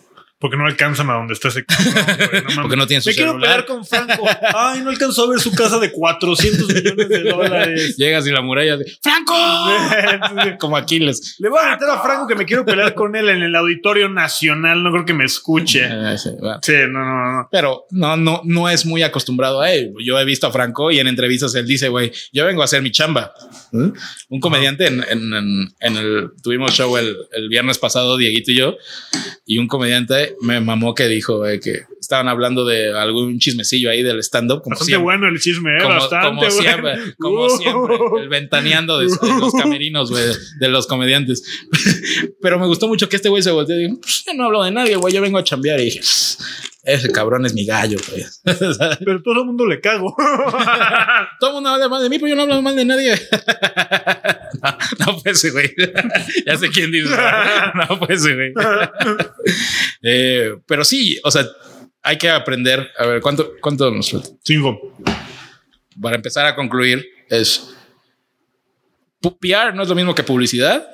Porque no alcanzan a donde está ese cabrón. No. Porque no tienen su Me quiero pelear con Franco. Ay, no alcanzó a ver su casa de 400 millones de dólares. Llegas y la muralla de ¡Franco! Como Aquiles. Le voy a meter a Franco que me quiero pelear con él en el Auditorio Nacional. No creo que me escuche. Eh, sí, bueno. Sí, no, no, no. Pero no, no, no es muy acostumbrado a él. Yo he visto a Franco y en entrevistas él dice, güey, yo vengo a hacer mi chamba. ¿Eh? Un comediante en, en- en- en el, tuvimos show el, el viernes pasado, Dieguito y yo, y un comediante me mamó que dijo güey, que estaban hablando de algún chismecillo ahí del stand-up. Bastante siempre. bueno el chisme, ¿eh? Como, Bastante como bueno. siempre, como Uh. siempre, el ventaneando de, de los camerinos, güey, de los comediantes. Pero me gustó mucho que este güey se volteó y dijo, pues, yo no hablo de nadie, güey, yo vengo a chambear. Y dije, "Pss, ese cabrón es mi gallo, güey. Pero todo el mundo le cago. Todo el mundo habla mal de mí, pero yo no hablo mal de nadie. no, no pues, güey. ya sé quién dice. No, pues, güey. Eh, pero sí, o sea, hay que aprender. A ver, ¿cuánto, cuánto nos falta? Cinco. para empezar a concluir, es PR no es lo mismo que publicidad,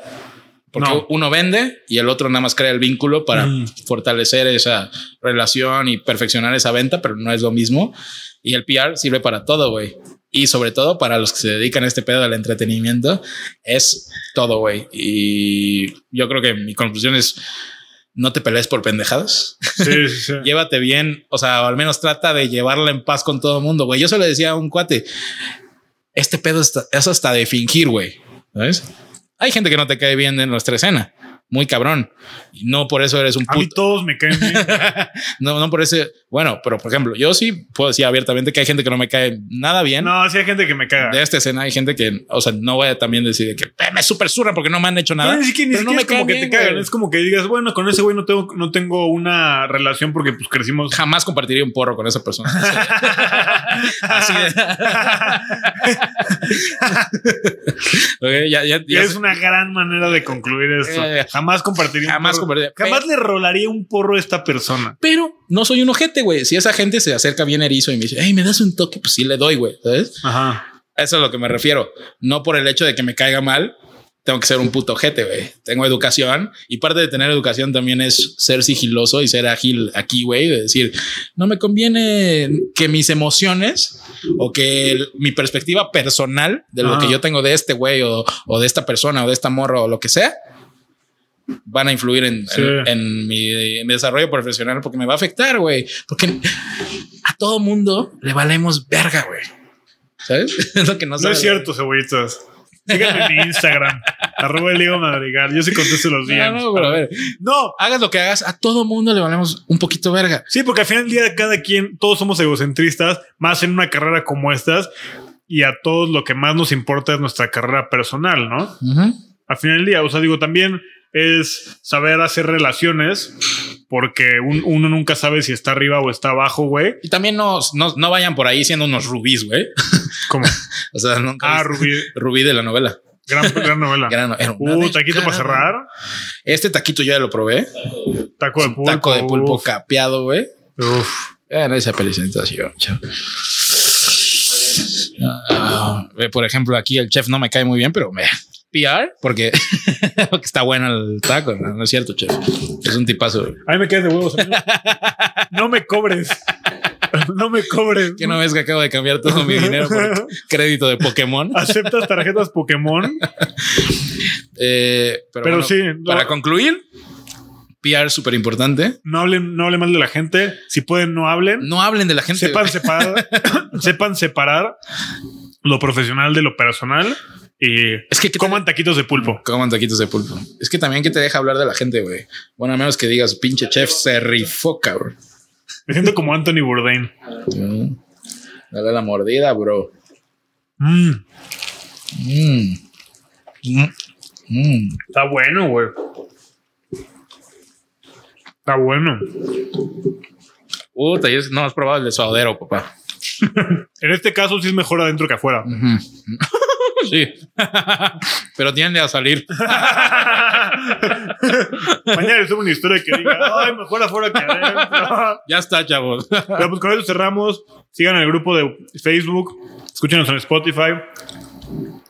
porque No. uno vende y el otro nada más crea el vínculo para Mm. fortalecer esa relación y perfeccionar esa venta, pero no es lo mismo. Y el PR sirve para todo, güey. Y sobre todo para los que se dedican a este pedo del entretenimiento, es todo, güey. Y yo creo que mi conclusión es, no te pelees por pendejadas Sí, sí, sí. llévate bien, o sea, o al menos trata de llevarla en paz con todo el mundo, güey. Yo se lo decía a un cuate, este pedo está- es hasta de fingir, güey. ¿Sabes? Hay gente que no te cae bien en nuestra escena, muy cabrón. No por eso eres un A mí puto. todos me caen bien. No, no por ese. Bueno, pero por ejemplo, yo sí puedo decir abiertamente que hay gente que no me cae nada bien. No, sí hay gente que me caga. De esta escena hay gente que, o sea, no voy a también decir que "Eh, me super surra porque no me han hecho nada. No, ni siquiera, ni pero no me es como que te cagan. Es como que digas, bueno, con ese güey no tengo, no tengo una relación porque pues crecimos. Jamás compartiría un porro con esa persona. Así de. Ya, ya, Y ya es una gran manera de concluir esto. Eh, jamás compartiría un jamás porro. compartiría. Jamás le rolaría un porro a esta persona. Pero no soy un ojete, güey. Si esa gente se acerca bien erizo y me dice, hey, me das un toque, pues sí le doy, güey. ¿Sabes? Ajá. A Eso es a lo que me refiero. No por el hecho de que me caiga mal, tengo que ser un puto ojete, güey. Tengo educación y parte de tener educación también es ser sigiloso y ser ágil aquí, güey. De decir, no me conviene que mis emociones o que el- mi perspectiva personal de lo Ajá. que yo tengo de este güey o, o de esta persona o de esta morra o lo que sea van a influir en, Sí. en- en mi, en mi desarrollo profesional porque me va a afectar, güey. Porque a todo mundo le valemos verga, güey. ¿Sabes? Es lo que no, No sabe. es cierto, cebollitas. Síganme en mi Instagram, arroba el Diego Madrigal. Yo sí contesto los No, DMs. no, pero a ver, No, hagas lo que hagas, a todo mundo le valemos un poquito verga. sí, porque al final del día cada quien, todos somos egocentristas, más en una carrera como estas, y a todos lo que más nos importa es nuestra carrera personal, ¿no? Al final del día, o sea, digo, también es saber hacer relaciones, porque un- uno nunca sabe si está arriba o está abajo, güey. Y también no, no, no vayan por ahí siendo unos rubíes, güey. Como, O sea, nunca ah, Rubí, Rubí de la novela. gran, gran novela. Gran- Uh, taquito para cerrar. Este taquito yo ya lo probé. Taco de pulpo. Taco de pulpo uf, capeado, güey. uf. Era esa presentación. chao. Eh, por ejemplo, aquí el chef no me cae muy bien, pero me PR porque, porque está bueno el taco. No, No es cierto, chef. Es un tipazo. güey. A mí me quedas de huevos. amigo. No me cobres. No me cobres. Que no ves que acabo de cambiar todo mi dinero por crédito de Pokémon. ¿Aceptas tarjetas Pokémon? Eh, pero Pero bueno, sí, no- para concluir, PR súper importante. No hablen, no hablen mal de la gente. Si pueden, no hablen. No hablen de la gente. sepan separar, sepan separar lo profesional de lo personal y Es que ¿qué te- coman taquitos de pulpo. Coman taquitos de pulpo. Es que también que te deja hablar de la gente, güey. Bueno, a menos que digas, pinche chef se rifó, cabrón. Me siento como Anthony Bourdain. Mm. Dale la mordida, bro. Mm, Mm. Mm. Está bueno, güey. Está bueno. Puta, no has probado el de suadero, papá. En este caso sí es mejor adentro que afuera. Ujú. sí. Pero tiende a salir. Mañana les subo una historia que diga, ay, mejor afuera que adentro. Ya está, chavos. Pero pues con eso cerramos. Sigan el grupo de Facebook. Escúchenos en Spotify.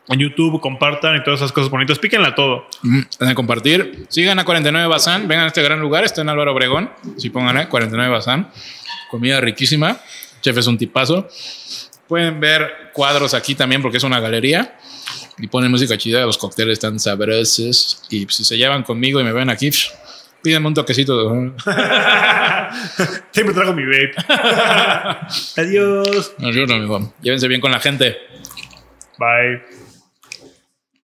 en YouTube, compartan y todas esas cosas bonitas. Píquenla todo. Mm, a compartir. Sigan a 49 Bazán. Vengan a este gran lugar. Está en Álvaro Obregón. Si pongan a 49 Bazán. Comida riquísima. Chef es un tipazo. Pueden ver cuadros aquí también porque es una galería. Y ponen música chida. Los cócteles están sabrosos. Y si se llevan conmigo y me ven aquí, pídenme un toquecito. Siempre traigo mi vape. Adiós. Adiós, amigo. Llévense bien con la gente. Bye.